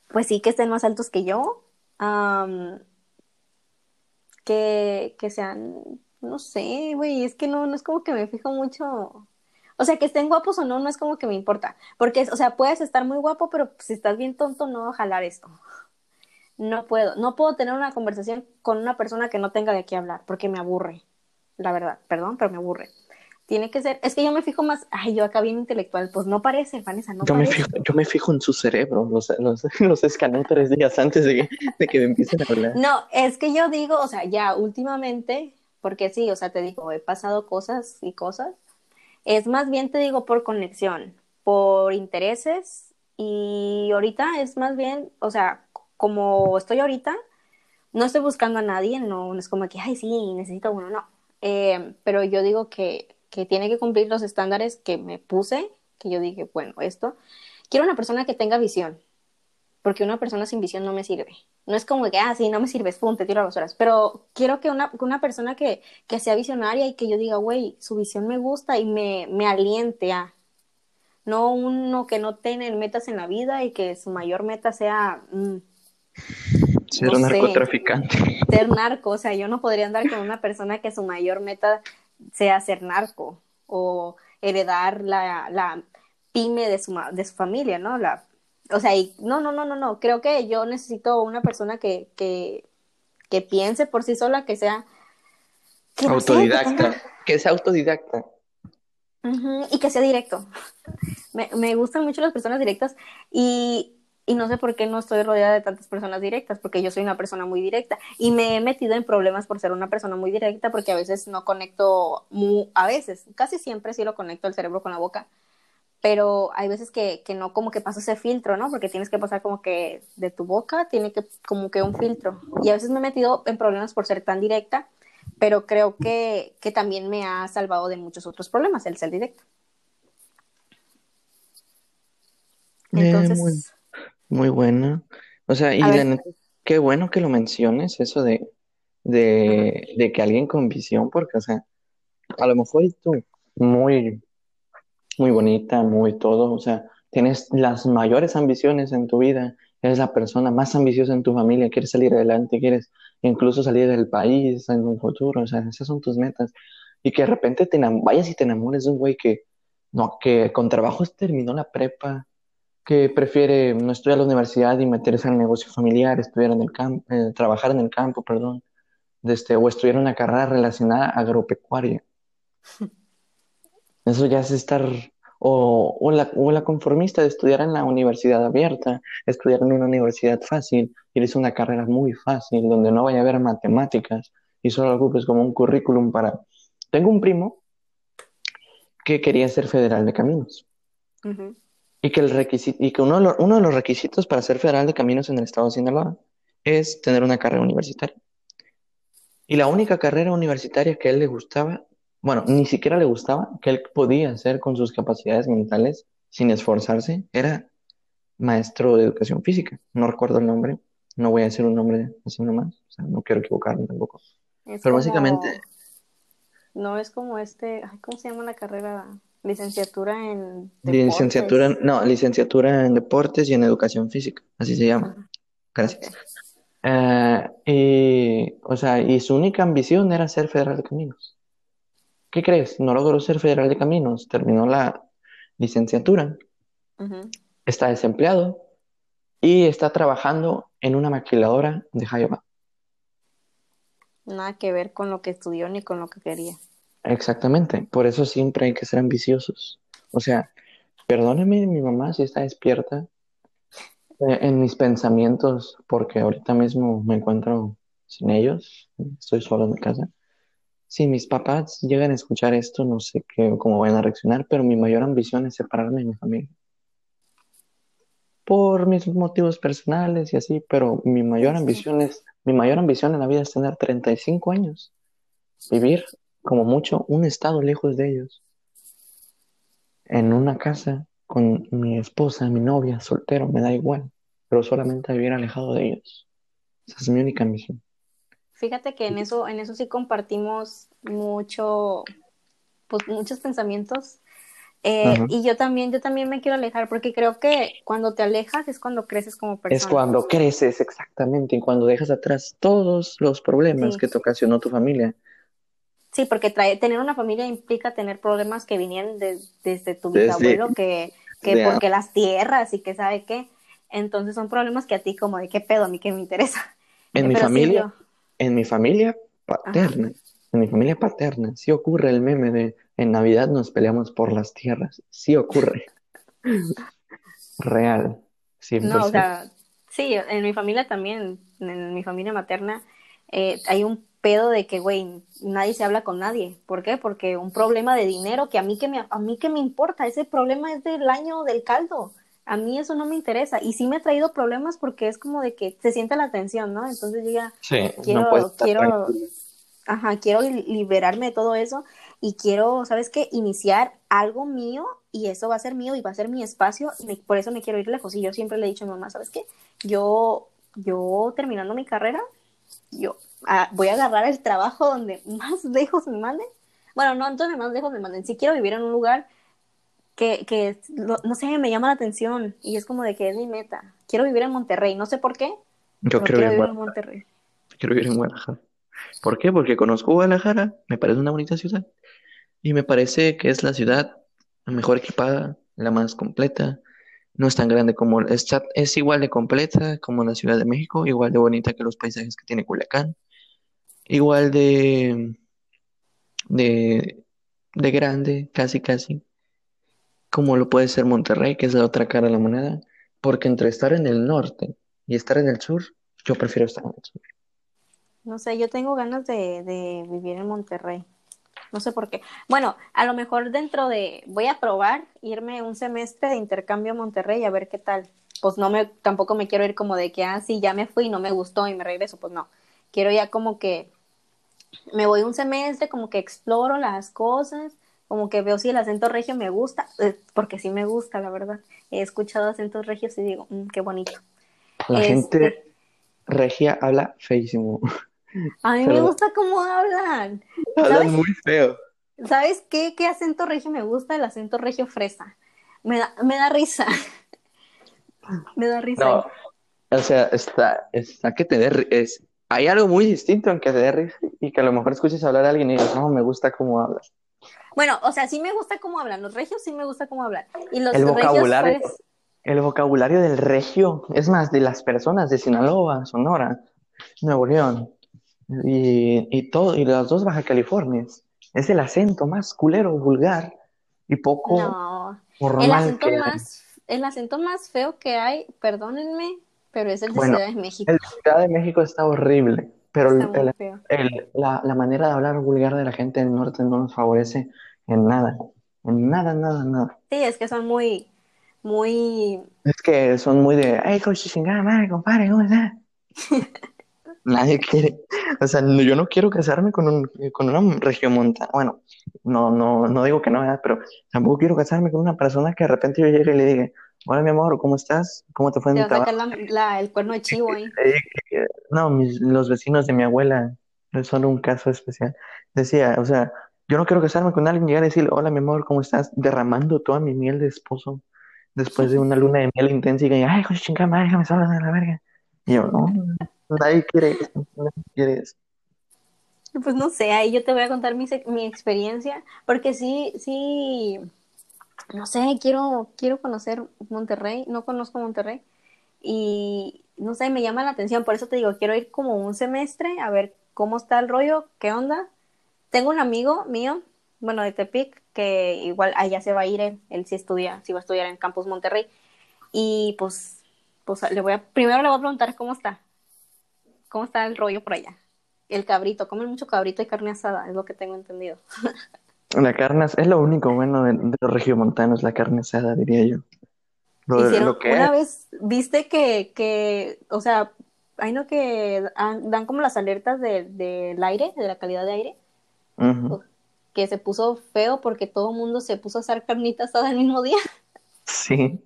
pues sí, que estén más altos que yo. que, que sean, no sé, güey, es que no, no es como que me fijo mucho. O sea, que estén guapos o no, no es como que me importa. Porque, o sea, puedes estar muy guapo, pero si estás bien tonto, no a jalar esto. No puedo, no puedo tener una conversación con una persona que no tenga de qué hablar, porque me aburre. La verdad, perdón, pero me aburre tiene que ser, es que yo me fijo más, ay, yo acá bien intelectual, pues no parece, Vanessa, no yo parece. Me fijo, yo me fijo en su cerebro, los, los, los escaneo tres días antes de que, de que me empiecen a hablar. No, es que yo digo, o sea, ya últimamente, porque sí, o sea, te digo, he pasado cosas y cosas, es más bien te digo por conexión, por intereses, y ahorita es más bien, o sea, como estoy ahorita, no estoy buscando a nadie, no, no es como que, ay, sí, necesito uno, no. Eh, pero yo digo que que tiene que cumplir los estándares que me puse, que yo dije, bueno, esto, quiero una persona que tenga visión, porque una persona sin visión no me sirve. No es como que, ah, sí, no me sirves, pum, te tiro a las horas, pero quiero que una, una persona que, que sea visionaria y que yo diga, güey, su visión me gusta y me, me aliente a, no uno que no tiene metas en la vida y que su mayor meta sea... Mm, ser un narcotraficante. ser narco, o sea, yo no podría andar con una persona que su mayor meta sea ser narco o heredar la, la pyme de su, de su familia, ¿no? La, o sea, y, no, no, no, no, no, creo que yo necesito una persona que, que, que piense por sí sola, que sea... autodidacta, que, sea autodidacta. y que sea directo. Me, me gustan mucho las personas directas y y no sé por qué no estoy rodeada de tantas personas directas, porque yo soy una persona muy directa y me he metido en problemas por ser una persona muy directa, porque a veces no conecto, a veces, casi siempre sí lo conecto el cerebro con la boca, pero hay veces que, que no como que pasa ese filtro, ¿no? Porque tienes que pasar como que de tu boca, tiene que como que un filtro. Y a veces me he metido en problemas por ser tan directa, pero creo que, que también me ha salvado de muchos otros problemas el ser directo. Eh, Entonces... Muy buena. O sea, y la neta, qué bueno que lo menciones, eso de, de, de que alguien con visión, porque, o sea, a lo mejor tú muy, muy bonita, muy todo, o sea, tienes las mayores ambiciones en tu vida, eres la persona más ambiciosa en tu familia, quieres salir adelante, quieres incluso salir del país en un futuro, o sea, esas son tus metas. Y que de repente te vayas y te enamores de un güey que, no, que con trabajos terminó la prepa, que prefiere no estudiar a la universidad y meterse el negocio familiar, estudiar en el campo, eh, trabajar en el campo, perdón, este, o estudiar una carrera relacionada a agropecuaria. Eso ya es estar, o, o, la, o la conformista de estudiar en la universidad abierta, estudiar en una universidad fácil irse a una carrera muy fácil, donde no vaya a haber matemáticas y solo ocupes como un currículum para... Tengo un primo que quería ser federal de caminos. Y que, el y que uno, de los, uno de los requisitos para ser federal de caminos en el estado de Sinaloa es tener una carrera universitaria. Y la única carrera universitaria que a él le gustaba, bueno, ni siquiera le gustaba, que él podía hacer con sus capacidades mentales sin esforzarse, era maestro de educación física. No recuerdo el nombre, no voy a decir un nombre así nomás, o sea, no quiero equivocarme tampoco. Pero básicamente... No es como este, ¿cómo se llama la carrera? Licenciatura en deportes. Licenciatura, no, licenciatura en deportes y en educación física, así se llama. Gracias. Eh, y, o sea, y su única ambición era ser federal de caminos. ¿Qué crees? No logró ser federal de caminos, terminó la licenciatura, está desempleado y está trabajando en una maquiladora de Iowa. Nada que ver con lo que estudió ni con lo que quería. Exactamente, por eso siempre hay que ser ambiciosos. O sea, perdóneme mi mamá si está despierta, eh, en mis pensamientos, porque ahorita mismo me encuentro sin ellos, estoy solo en mi casa. Si mis papás llegan a escuchar esto, no sé qué, cómo van a reaccionar, pero mi mayor ambición es separarme de mi familia. Por mis motivos personales y así, pero mi mayor ambición es, mi mayor ambición en la vida es tener 35 años, vivir como mucho un estado lejos de ellos, en una casa con mi esposa, mi novia, soltero, me da igual, pero solamente vivir alejado de ellos. Esa es mi única misión. Fíjate que en eso, en eso sí compartimos mucho, pues muchos pensamientos. Eh, y yo también, yo también me quiero alejar porque creo que cuando te alejas es cuando creces como persona. Es cuando creces, exactamente, y cuando dejas atrás todos los problemas que te ocasionó tu familia. Sí, porque trae, tener una familia implica tener problemas que vinieron desde tu bisabuelo, que, que porque las tierras y que sabe qué. Entonces son problemas que a ti como de qué pedo, a mí que me interesa. En mi familia, en mi familia paterna, en mi familia paterna, sí ocurre el meme de en Navidad nos peleamos por las tierras. Sí ocurre. Real. No, o sea, sí, en mi familia también, en mi familia materna, eh, hay un pedo de que, güey, nadie se habla con nadie. ¿Por qué? Porque un problema de dinero que a mí que me, a mí que me importa, ese problema es del año del caldo. A mí eso no me interesa. Y sí me ha traído problemas porque es como de que se siente la tensión, ¿no? Entonces yo ya quiero, quiero, ajá, quiero liberarme de todo eso y quiero, ¿sabes qué? Iniciar algo mío y eso va a ser mío y va a ser mi espacio y por eso me quiero ir lejos. Y yo siempre le he dicho a mi mamá, ¿sabes qué? Yo, yo terminando mi carrera, yo voy a agarrar el trabajo donde más lejos me manden. Bueno, no entonces más lejos me manden. Si quiero vivir en un lugar que, que no, sé, me llama la atención y es como de que es mi meta. Quiero vivir en Monterrey, no sé por qué. Yo quiero, vivir en Monterrey. Quiero vivir en Guadalajara. ¿Por qué? Porque conozco Guadalajara, me parece una bonita ciudad y me parece que es la ciudad mejor equipada, la más completa. No es tan grande como es, es igual de completa como la Ciudad de México, igual de bonita que los paisajes que tiene Culiacán igual de, de, de grande, casi casi, como lo puede ser Monterrey, que es la otra cara de la moneda, porque entre estar en el norte y estar en el sur, yo prefiero estar en el sur. No sé, yo tengo ganas de, vivir en Monterrey. No sé por qué. Bueno, a lo mejor dentro de, voy a probar irme un semestre de intercambio a Monterrey a ver qué tal. Pues no me, tampoco me quiero ir como de que, ah, sí, ya me fui, no me gustó y me regreso. Pues no. Quiero ya como que me voy un semestre, como que exploro las cosas, como que veo si el acento regio me gusta, eh, porque sí me gusta, la verdad. He escuchado acentos regios y digo, mm, qué bonito. La gente este regia habla feísimo. A mí me gusta cómo hablan. Hablan muy feo. ¿Sabes qué? ¿Qué acento regio me gusta? El acento regio fresa. Me da, me da risa. me da risa. No, o sea, está, está que tener, es, hay algo muy distinto en que te dé risa y que a lo mejor escuches hablar a alguien y digas, no, me gusta cómo hablas. Bueno, o sea, sí me gusta cómo hablan. Los regios sí me gusta cómo hablan. Y los el vocabulario, pues, el vocabulario del regio, es más, de las personas de Sinaloa, Sonora, Nuevo León y, y todo, y las dos Baja Californias, es el acento más culero, vulgar y poco no. el acento más, el acento más feo que hay, perdónenme, Pero es el de Bueno, Ciudad de México. el de Ciudad de México está horrible, pero el- el- la, la manera de hablar vulgar de la gente del norte no nos favorece en nada, en nada, nada, nada. Sí, es que son muy, muy... Es que son muy de, su chingada madre, compadre, ¿cómo está? Nadie quiere, o sea, no- yo no quiero casarme con un, con una regiomontana. Bueno, no, no, no digo que no, ¿verdad? pero tampoco quiero casarme con una persona que de repente yo llegue y le diga, hola mi amor, ¿cómo estás? ¿Cómo te fue en Te a trabajo? sacar la- la- el cuerno de chivo ahí. Que, No, mis- los vecinos de mi abuela son un caso especial. Decía, o sea, yo no quiero casarme con alguien y llegar a decirle, hola mi amor, ¿cómo estás? Derramando toda mi miel de esposo después de una luna de miel intensa y que, ay, con su chingada madre, déjame sola de la verga. Y yo, no, nadie quiere eso, nadie quiere eso. Pues no sé, ahí yo te voy a contar mi, mi experiencia, porque sí, sí, no sé, quiero, quiero conocer Monterrey, no conozco Monterrey, y no sé, me llama la atención, por eso te digo, quiero ir como un semestre a ver cómo está el rollo, qué onda. Tengo un amigo mío, bueno, de Tepic, que igual allá se va a ir, él, sí estudia, sí va a estudiar en Campus Monterrey, y pues, pues le voy a, primero le voy a preguntar cómo está, cómo está el rollo por allá. El cabrito, comen mucho cabrito y carne asada, es lo que tengo entendido. La carne es, lo único bueno de, de los regiomontanos, la carne asada, diría yo. Lo, Hicieron, lo que una es, vez, viste que, que, o sea, hay no que dan, como las alertas de- del aire, de la calidad de aire, que se puso feo porque todo el mundo se puso a hacer carnita asada el mismo día. Sí.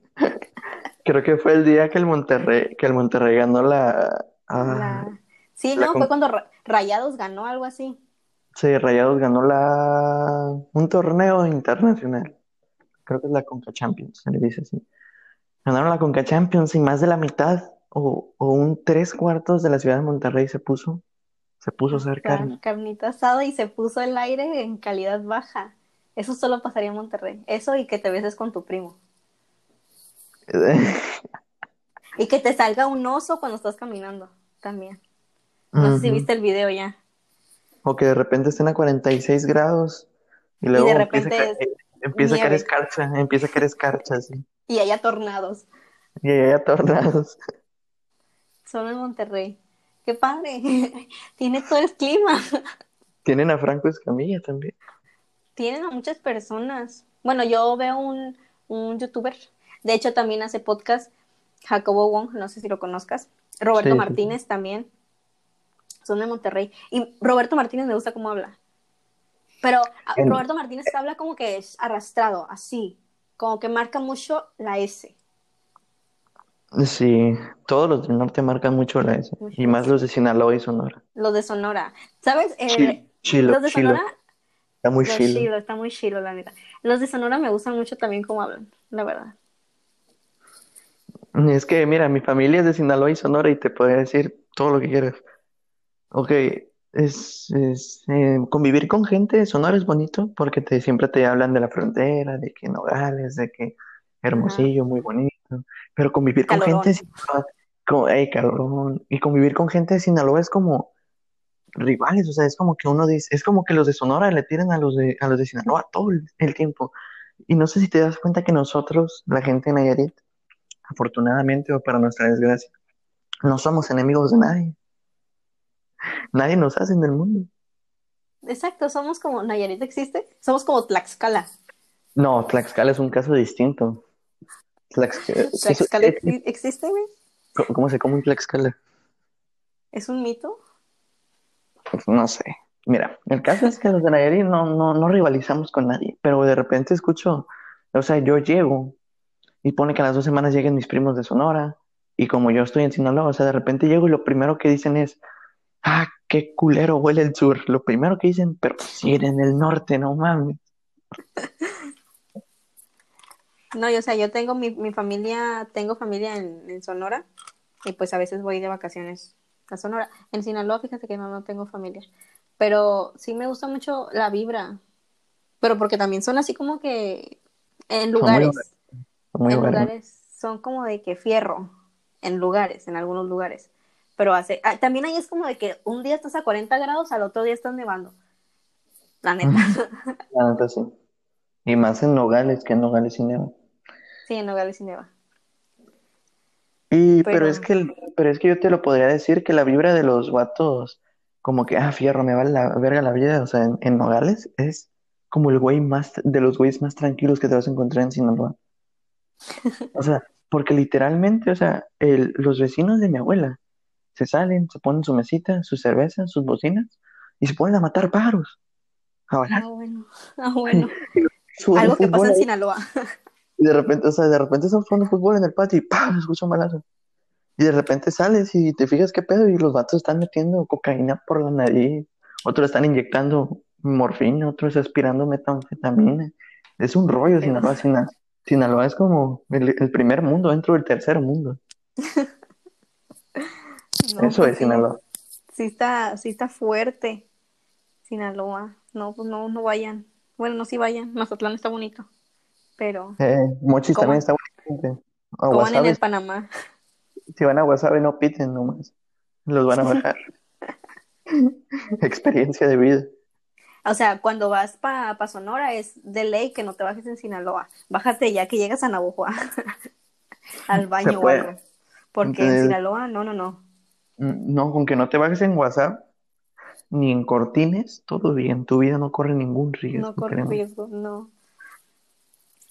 Creo que fue el día que el Monterrey, que el Monterrey ganó la, ah, La- Sí, la no, fue cuando Ra- Rayados ganó algo así. Sí, Rayados ganó la un torneo internacional. Creo que es la Conca Champions, se le dice así. Ganaron la Conca Champions y más de la mitad o, o un tres cuartos de la ciudad de Monterrey se puso, se puso a hacer carne. carnita asada y se puso el aire en calidad baja. Eso solo pasaría en Monterrey. Eso y que te beses con tu primo. Y que te salga un oso cuando estás caminando también. No sé si viste el video ya. O que de repente estén a 46 grados y Y luego empieza a empieza caer escarcha, empieza a caer escarcha, sí. Y haya tornados. Y ahí hay tornados. Solo en Monterrey. ¡Qué padre! Tiene todo el clima. Tienen a Franco Escamilla también. Tienen a muchas personas. Bueno, yo veo un, un youtuber. De hecho, también hace podcast. Jacobo Wong, no sé si lo conozcas. Roberto Sí, sí, Martínez también. Son de Monterrey. Y Roberto Martínez me gusta cómo habla. Pero a- En- Roberto Martínez habla como que es arrastrado, así. Como que marca mucho la S. Sí, todos los del norte marcan mucho la S. Mucho Y más los de Sinaloa y Sonora. Los de Sonora. ¿Sabes? Eh, Chilo, chilo, los de chilo. Sonora Está muy chilo. chilo, está muy chilo, la neta. Los de Sonora me gustan mucho también cómo hablan, la verdad. Es que, mira, mi familia es de Sinaloa y Sonora y te podría decir todo lo que quieras. Ok, es, es, eh, convivir con gente de Sonora es bonito porque te, siempre te hablan de la frontera, de que Nogales, de que Hermosillo, muy bonito. Pero convivir con Calorón. gente de Sinaloa, calorón. Y convivir con gente de Sinaloa es como rivales, o sea, es como que uno dice, es como que los de Sonora le tiran a los de, a los de Sinaloa todo el, el tiempo. Y no sé si te das cuenta que nosotros, la gente de Nayarit, afortunadamente o para nuestra desgracia, no somos enemigos de nadie. Nadie nos hace en el mundo. Exacto, somos como, Nayarit existe, somos como Tlaxcala. No, Tlaxcala es un caso distinto. Tlaxcala, Tlaxcala ¿qué- exi- existe, güey. ¿cómo, cómo se come un Tlaxcala? ¿Es un mito? Pues no sé. Mira, el caso es que los de Nayarit no, no, no rivalizamos con nadie, pero de repente escucho, o sea, yo llego y pone que a las dos semanas lleguen mis primos de Sonora y como yo estoy en Sinaloa, o sea, de repente llego y lo primero que dicen es, ah, qué culero huele el sur. Lo primero que dicen, pero si en el norte, no mames. No, yo, o sea, yo tengo mi, mi familia, tengo familia en, en Sonora y pues a veces voy de vacaciones a Sonora. En Sinaloa, fíjate que no, no tengo familia. Pero sí me gusta mucho la vibra. Pero porque también son así como que en lugares. Muy en lugares son como de que fierro, en lugares, en algunos lugares. Pero hace, ah, también ahí es como de que un día estás a 40 grados, al otro día estás nevando. La neta. La neta sí. Y más en Nogales, que en Nogales y neva. sí, en Nogales y neva. Y, pero, es que, pero es que yo te lo podría decir que la vibra de los vatos, como que, ah, fierro, me vale la verga la vida, o sea, en, en Nogales, es como el güey más, de los güeyes más tranquilos que te vas a encontrar en Sinaloa. O sea, porque literalmente, o sea, el, los vecinos de mi abuela se salen, se ponen su mesita, su cerveza, sus bocinas y se ponen a matar pájaros. Ah, bueno. Ah, bueno. Algo que pasa en Sinaloa. Y de repente, o sea, de repente estamos jugando fútbol en el patio y ¡pam! escucha un balazo. Y de repente sales y te fijas qué pedo y los vatos están metiendo cocaína por la nariz, otros están inyectando morfina, otros aspirando metanfetamina. Es un rollo Sinaloa. Sinaloa, Sinaloa es como el, primer mundo dentro del tercer mundo. Eso es Sinaloa. Sí está, sí está fuerte Sinaloa. No, pues no, no vayan. Bueno, no sí vayan. Mazatlán está bonito. Pero. Eh, Mochis también está bonito. van en el Panamá. Si van a Guasave, no piten nomás. Los van a bajar. Experiencia de vida. O sea, cuando vas para pa Sonora es de ley que no te bajes en Sinaloa. Bájate ya que llegas a Navojoa. Al baño o algo. Porque en Sinaloa, no, no, no. No, con que no te bajes en WhatsApp ni en Cortines, todo bien. Tu vida no corre ningún riesgo. No corre riesgo, no.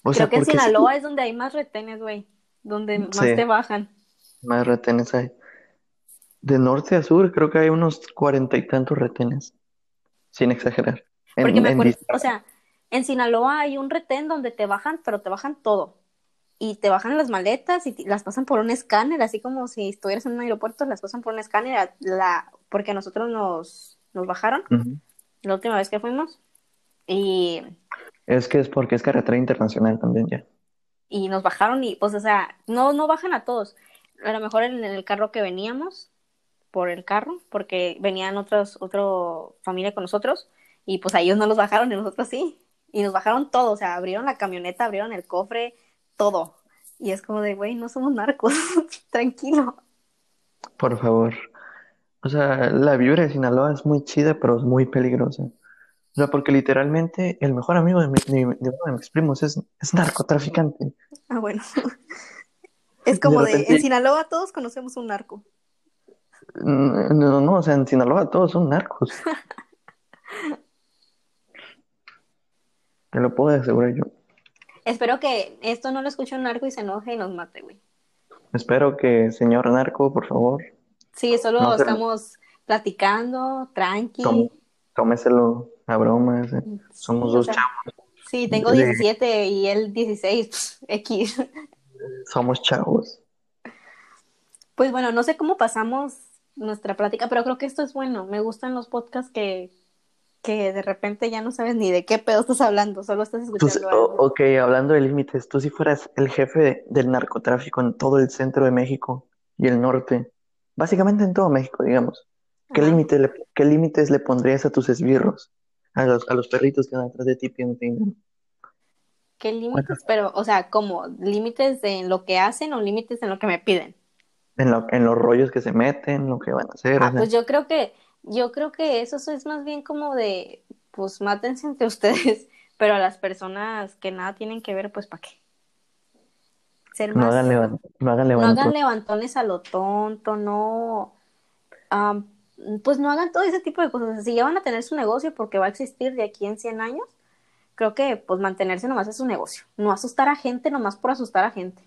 Creo que en Sinaloa es donde hay más retenes, güey. Donde más te bajan. Más retenes hay. De norte a sur, creo que hay unos cuarenta y tantos retenes sin exagerar. Porque me acuerdo, o sea, en Sinaloa hay un retén donde te bajan, pero te bajan todo. Y te bajan las maletas y las pasan por un escáner, así como si estuvieras en un aeropuerto, las pasan por un escáner, la, porque a nosotros nos, nos bajaron la última vez que fuimos. Y... Es que es porque es carretera internacional también ya. Y nos bajaron y, pues, o sea, no, no bajan a todos. A lo mejor en el carro que veníamos, por el carro, porque venían otros, otra familia con nosotros, y pues a ellos no los bajaron y nosotros sí. Y nos bajaron todo, o sea, abrieron la camioneta, abrieron el cofre, todo. Y es como de, güey, no somos narcos, tranquilo. Por favor. O sea, la vibra de Sinaloa es muy chida, pero es muy peligrosa. O sea, porque literalmente el mejor amigo de, de uno de mis primos es, es narcotraficante. Ah, bueno. es como de, en Sinaloa todos conocemos un narco. No, no, o sea, en Sinaloa todos son narcos. Te lo puedo asegurar yo. Espero que esto no lo escuche un narco y se enoje y nos mate, güey. Espero que, señor narco, por favor. Sí, solo estamos platicando, tranqui. tómeselo a bromas. Somos dos chavos. Sí, tengo 17 y él 16, X. Somos chavos. Pues bueno, no sé cómo pasamos nuestra plática, pero creo que esto es bueno. Me gustan los podcasts que, que de repente ya no sabes ni de qué pedo estás hablando, solo estás escuchando. ok, hablando de límites, tú si fueras el jefe del narcotráfico en todo el centro de México y el norte, básicamente en todo México, digamos, ¿qué, límite le, ¿qué límites le pondrías a tus esbirros? A los, a los perritos que van atrás de ti pidiendo. ¿Qué límites? Pero, o sea, ¿cómo? ¿Límites en lo que hacen o límites en lo que me piden? en, lo, en los rollos que se meten, lo que van a hacer. Ah, pues yo creo que, yo creo que eso es más bien como de, pues mátense entre ustedes, pero a las personas que nada tienen que ver, pues ¿para qué? Ser no, hagan no, hagan levantones. no hagan levantones a lo tonto, no, pues no hagan todo ese tipo de cosas. Si ya van a tener su negocio porque va a existir de aquí en 100 años, creo que pues mantenerse nomás es su negocio, no asustar a gente nomás por asustar a gente.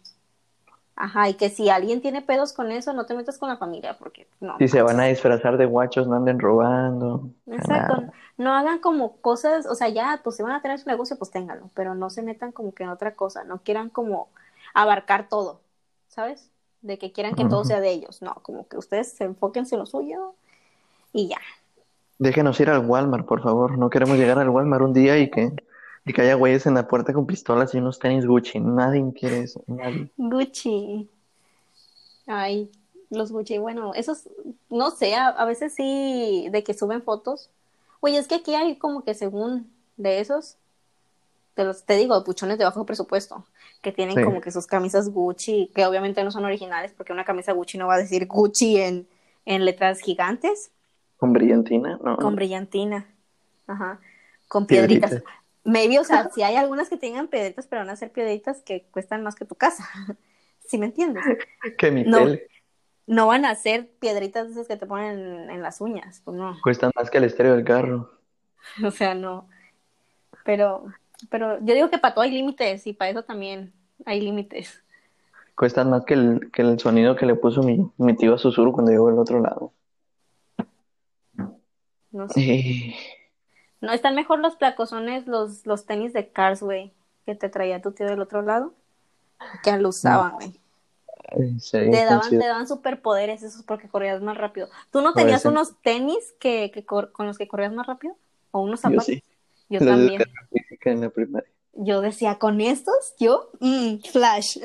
Ajá, y que si alguien tiene pedos con eso, no te metas con la familia, porque no. Si se van a disfrazar de guachos, no anden robando. Exacto. No hagan como cosas, o sea, ya, pues si van a tener su negocio, pues ténganlo, pero no se metan como que en otra cosa, no quieran como abarcar todo, ¿sabes? De que quieran que todo sea de ellos, no, como que ustedes se enfoquen en lo suyo y ya. Déjenos ir al Walmart, por favor, no queremos llegar al Walmart un día y que y que haya güeyes en la puerta con pistolas y unos tenis Gucci. Nadie quiere eso. Nadie. Gucci. Ay, los Gucci. Bueno, esos, no sé, a, veces sí, de que suben fotos. Oye, es que aquí hay como que según de esos, te, los, te digo, puchones de bajo presupuesto, que tienen como que sus camisas Gucci, que obviamente no son originales, porque una camisa Gucci no va a decir Gucci en, en letras gigantes. Con brillantina, ¿no? Con brillantina. Ajá. Con piedritas. Maybe, o sea, si hay algunas que tengan piedritas, pero van a ser piedritas que cuestan más que tu casa. ¿Sí me entiendes? Que mi No. tele No van a ser piedritas esas que te ponen en, las uñas, pues no. cuesta más que el estéreo del carro. O sea, no. Pero, pero yo digo que para todo hay límites y para eso también hay límites. Cuestan más que el, que el sonido que le puso mi, mi tío a susurro cuando llegó del otro lado. No sé. Eh, No, están mejor los placosones, los, los tenis de Cars, güey, que te traía tu tío del otro lado, que lo usaban, güey. sí, Te daban, te daban superpoderes esos porque corrías más rápido. ¿Tú no tenías unos tenis que, que cor- con los que corrías más rápido? ¿O unos Yo zapatos? sí. Yo Los de también. educación física en la primaria. Yo decía, ¿con estos? Yo, mm, flash.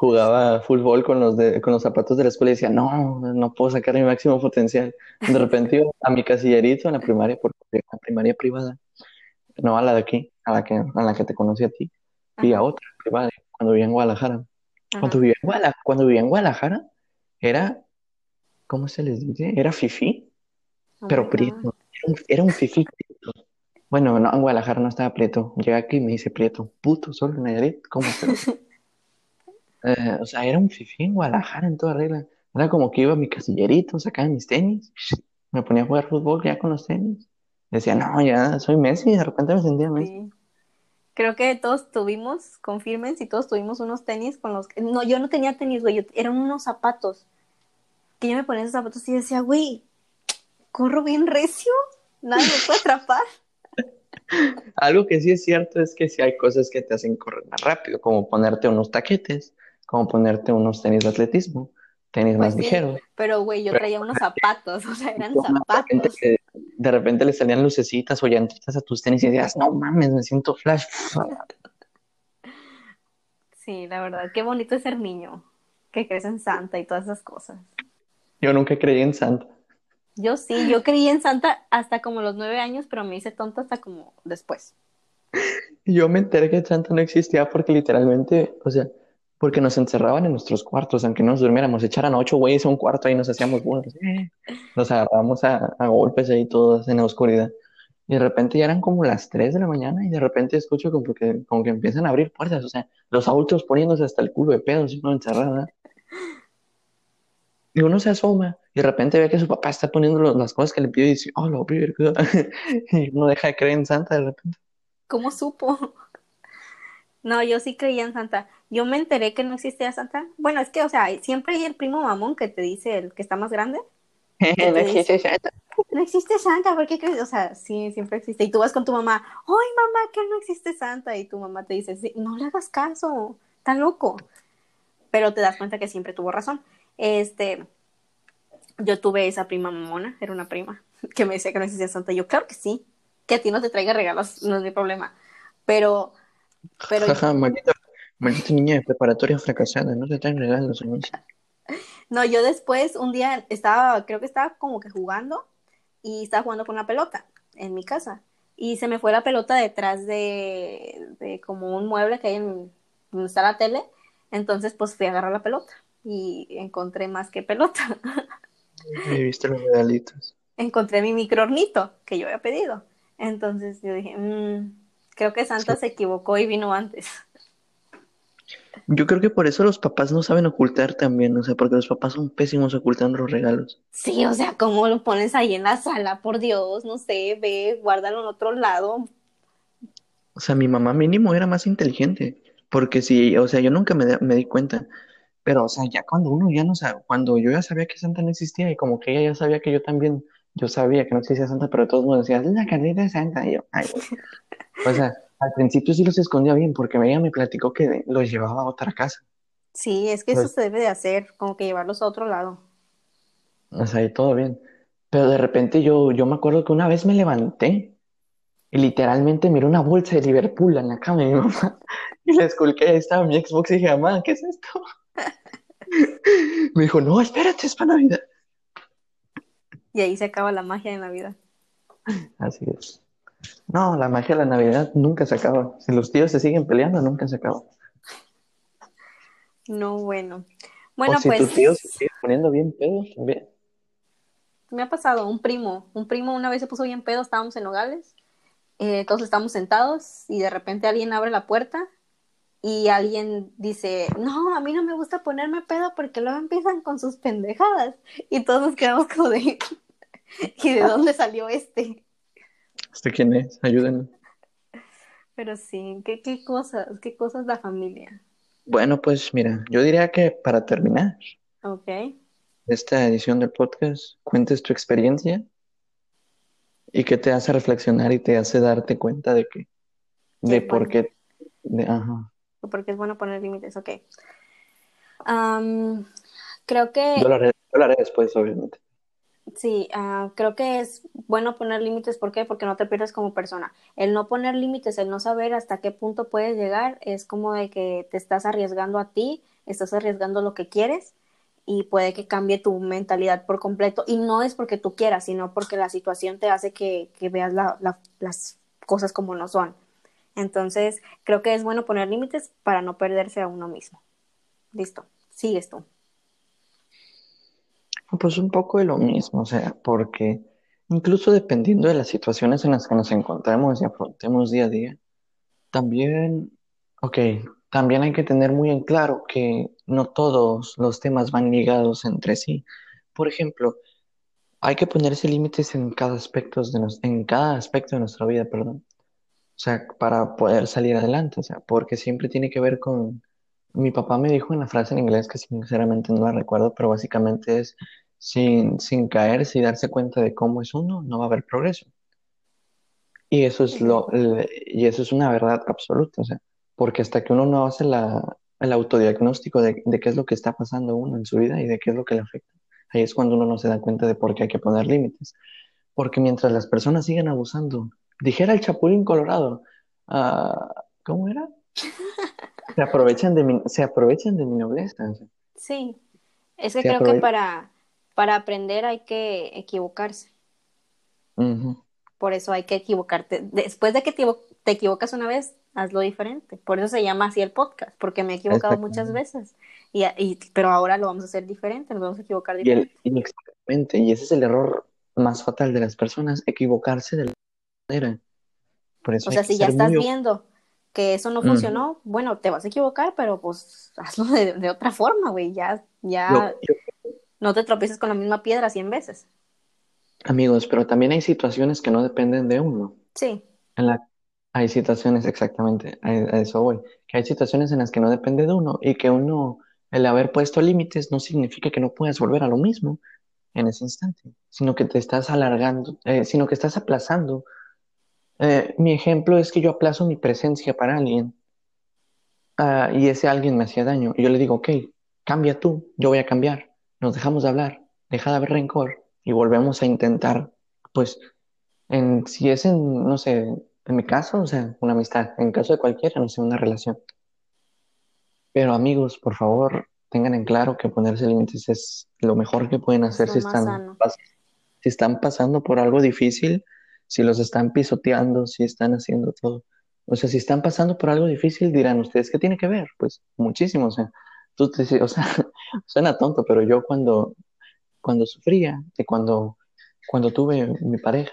Jugaba fútbol con los de, con los zapatos de la escuela y decía, no, no puedo sacar mi máximo potencial. De repente iba a mi casillerito en la primaria, porque primaria privada, no a la de aquí, a la que, a la que te conocí a ti, y a otra privada, cuando vivía en Guadalajara. ajá. Cuando vivía en Guadalajara, cuando vivía en Guadalajara, era, ¿cómo se les dice? Era fifí, Oh pero prieto. Era un, era un fifí prieto. Bueno, no, en Guadalajara no estaba prieto. Llega aquí y me dice prieto. Puto, solo en Nayarit. ¿Cómo se Eh, o sea, era un fifí en Guadalajara en toda regla. Era como que iba a mi casillerito, sacaba mis tenis, me ponía a jugar fútbol ya con los tenis. Decía, no, ya soy Messi, y de repente me sentía Messi. Sí. Creo que todos tuvimos, confirmen si todos tuvimos unos tenis con los que... No, yo no tenía tenis, güey, yo- eran unos zapatos. Que yo me ponía esos zapatos y decía, güey, corro bien recio, nadie me puede atrapar. Algo que sí es cierto es que sí hay cosas que te hacen correr más rápido, como ponerte unos taquetes, como ponerte unos tenis de atletismo, tenis Pues más sí, ligeros. pero güey, yo traía unos zapatos, o sea, eran zapatos. de repente le salían lucecitas o llantitas a tus tenis y decías, no mames, me siento flash. Sí, la verdad, qué bonito es ser niño, que crece en Santa y todas esas cosas. Yo nunca creí en Santa. Yo sí, yo creí en Santa hasta como los nueve años, pero me hice tonta hasta como después. Yo me enteré que Santa no existía porque literalmente, o sea, porque nos encerraban en nuestros cuartos, aunque no nos durmiéramos, echaran a ocho güeyes a un cuarto y nos hacíamos burros. eh. Nos agarramos a, a golpes ahí todos en la oscuridad. Y de repente ya eran como las 3 de la mañana y de repente escucho como que, como que empiezan a abrir puertas, o sea, los adultos poniéndose hasta el culo de pedos y uno encerrado. Y uno se asoma y de repente ve que su papá está poniendo las cosas que le pide y dice, oh, lo virgo. Y uno deja de creer en Santa de repente. ¿Cómo supo? No, yo sí creía en Santa. Yo me enteré que no existía Santa. Bueno, es que, o sea, siempre hay el primo mamón que te dice el que está más grande. no existe Santa. No existe Santa, ¿por qué crees? O sea, sí, siempre existe. Y tú vas con tu mamá, ¡ay, mamá, que no existe Santa! Y tu mamá te dice, sí, no le hagas caso, está loco. Pero te das cuenta que siempre tuvo razón. Este, yo tuve esa prima mamona, era una prima, que me decía que no existía Santa. Yo, claro que sí, que a ti no te traiga regalos, no es mi problema. Pero, pero Jaja, maldita, maldita niña de preparatoria fracasada, no te traen regalos, señor. No, yo después un día estaba, creo que estaba como que jugando y estaba jugando con la pelota en mi casa y se me fue la pelota detrás de, de como un mueble que hay en donde está la tele. Entonces pues fui a agarrar la pelota y encontré más que pelota. He visto los regalitos. encontré mi microornito que yo había pedido. Entonces yo dije, "Mm, creo que Santa se equivocó y vino antes. Yo creo que por eso los papás no saben ocultar también, o sea, porque los papás son pésimos ocultando los regalos. Sí, o sea, ¿cómo lo pones ahí en la sala? Por Dios, no sé, ve, guárdalo en otro lado. O sea, mi mamá mínimo era más inteligente, porque sí, o sea, yo nunca me, di cuenta, pero, o sea, ya cuando uno ya no sabe, cuando yo ya sabía que Santa no existía y como que ella ya sabía que yo también, yo sabía que no existía Santa, pero todos modos decía, es la carnita de Santa, y yo, ay. O sea, al principio sí los escondía bien, porque ella me platicó que los llevaba a otra casa. Sí, es que eso se debe de hacer, como que llevarlos a otro lado. O sea, y todo bien. Pero de repente yo, yo me acuerdo que una vez me levanté y literalmente miré una bolsa de Liverpool en la cama de mi mamá y la esculqué, ahí estaba mi Xbox y dije, mamá, ¿qué es esto? Me dijo, no, espérate, es para Navidad. Y ahí se acaba la magia de Navidad. Así es. No, la magia de la Navidad nunca se acaba. Si los tíos se siguen peleando, nunca se acaba. No, bueno. Bueno, o si pues tus tíos se siguen poniendo bien pedos, también. me ha pasado un primo. Un primo una vez se puso bien pedo, estábamos en Nogales, eh, todos estábamos sentados y de repente alguien abre la puerta y alguien dice, no, a mí no me gusta ponerme pedo porque luego empiezan con sus pendejadas y todos nos quedamos como de, ¿y de dónde salió este? ¿Este quién es? Ayúdenme. Pero sí, ¿qué, qué cosas, qué cosas la familia? Bueno, pues mira, yo diría que para terminar Ok. esta edición del podcast, cuentes tu experiencia y que te hace reflexionar y te hace darte cuenta de que, de por bueno. qué, de- ajá. Porque es bueno poner límites, ok. Am, creo que Yo lo haré, yo lo haré después, obviamente. Sí, ah, creo que es bueno poner límites. ¿Por qué? Porque no te pierdes como persona. El no poner límites, el no saber hasta qué punto puedes llegar, es como de que te estás arriesgando a ti, estás arriesgando lo que quieres y puede que cambie tu mentalidad por completo. Y no es porque tú quieras, sino porque la situación te hace que, que veas la- la- las cosas como no son. Entonces, creo que es bueno poner límites para no perderse a uno mismo. Listo, sigues tú. Pues un poco de lo mismo, o sea, porque incluso dependiendo de las situaciones en las que nos encontremos y afrontemos día a día, también, ok, también hay que tener muy en claro que no todos los temas van ligados entre sí. Por ejemplo, hay que ponerse límites en cada aspecto de nos- en cada aspecto de nuestra vida, perdón. O sea, para poder salir adelante, o sea, porque siempre tiene que ver con... Mi papá me dijo una frase en inglés que sinceramente no la recuerdo, pero básicamente es, sin, sin caerse y darse cuenta de cómo es uno, no va a haber progreso. Y eso es lo, y eso es una verdad absoluta, o sea, porque hasta que uno no hace la, el autodiagnóstico de, de qué es lo que está pasando uno en su vida y de qué es lo que le afecta, ahí es cuando uno no se da cuenta de por qué hay que poner límites. Porque mientras las personas siguen abusando, dijera el Chapulín Colorado, ah, ¿cómo era? Se aprovechan de mi, se aprovechan de mi nobleza. Sí, es que Se creo que para, para aprender hay que equivocarse. Por eso hay que equivocarte. Después de que te, te equivocas una vez, hazlo diferente. Por eso se llama así el podcast, porque me he equivocado muchas veces. Y, y- pero ahora lo vamos a hacer diferente, nos vamos a equivocar Y, el, diferente. y exactamente, y ese es el error más fatal de las personas, equivocarse de la manera. Por eso O sea, si ya estás muy... viendo que eso no Ujú. funcionó, bueno, te vas a equivocar, pero pues hazlo de, de otra forma, güey. Ya, ya yo- no te tropieces con la misma piedra cien veces. amigos, pero también hay situaciones que no dependen de uno. Sí, En la, hay situaciones, exactamente, a, a eso voy, que hay situaciones en las que no depende de uno y que uno, el haber puesto límites no significa que no puedas volver a lo mismo en ese instante, sino que te estás alargando, eh, sino que estás aplazando. Eh, mi ejemplo es que yo aplazo mi presencia para alguien ah, y ese alguien me hacía daño y yo le digo, ok, cambia tú, yo voy a cambiar, nos dejamos de hablar, deja de haber rencor y volvemos a intentar, pues, en, si es en, no sé, en mi caso, o sea, una amistad, en caso de cualquiera, no sé, una relación. Pero amigos, por favor, tengan en claro que ponerse límites es lo mejor que pueden hacer están, sano. si están pasando por algo difícil, si los están pisoteando, si están haciendo todo. O sea, si están pasando por algo difícil, dirán ustedes, ¿qué tiene que ver? Pues muchísimo, o sea, tú te, o sea, suena tonto, pero yo cuando, cuando sufría y cuando, cuando tuve mi pareja,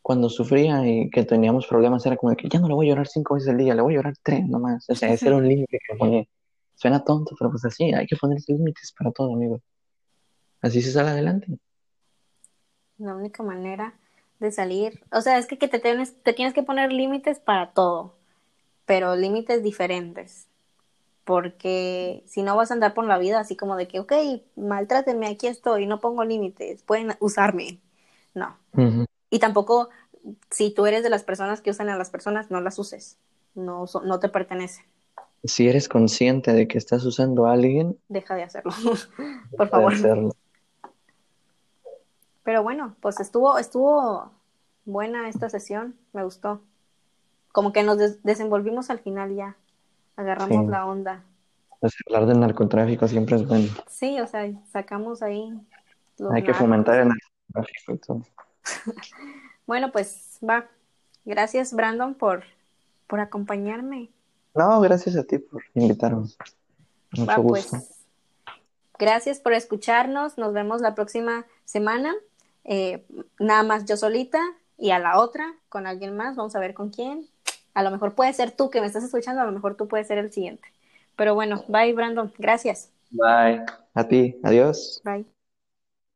cuando sufría y que teníamos problemas, era como de que ya no le voy a llorar cinco veces al día, le voy a llorar tres nomás. O sea, ese era un límite que ponía. Suena tonto, pero pues así, hay que ponerse límites para todo, amigo. Así se sale adelante. La única manera de salir, o sea, es que, que te, tienes, te tienes que poner límites para todo, pero límites diferentes. Porque si no vas a andar por la vida así como de que, ok, maltrátenme, aquí estoy, no pongo límites, pueden usarme. No. Y tampoco, si tú eres de las personas que usan a las personas, no las uses. No, no te pertenece. Si eres consciente de que estás usando a alguien, Deja de hacerlo, por favor. hacerlo. Pero bueno, pues estuvo, estuvo buena esta sesión, me gustó. Como que nos des- desenvolvimos al final ya, agarramos Sí. la onda. Pues hablar del narcotráfico siempre es bueno. Sí, o sea, sacamos ahí los Hay que narcos. fomentar el narcotráfico y todo. Bueno, pues va. Gracias, Brandon, por, por acompañarme. No, gracias a ti por invitarme. Mucho Va, gusto. pues. Gracias por escucharnos. Nos vemos la próxima semana. Eh, nada más yo solita y a la otra con alguien más. Vamos a ver con quién. A lo mejor puede ser tú que me estás escuchando, a lo mejor tú puedes ser el siguiente. Pero bueno, bye Brandon, gracias. Bye. A ti, adiós. Bye.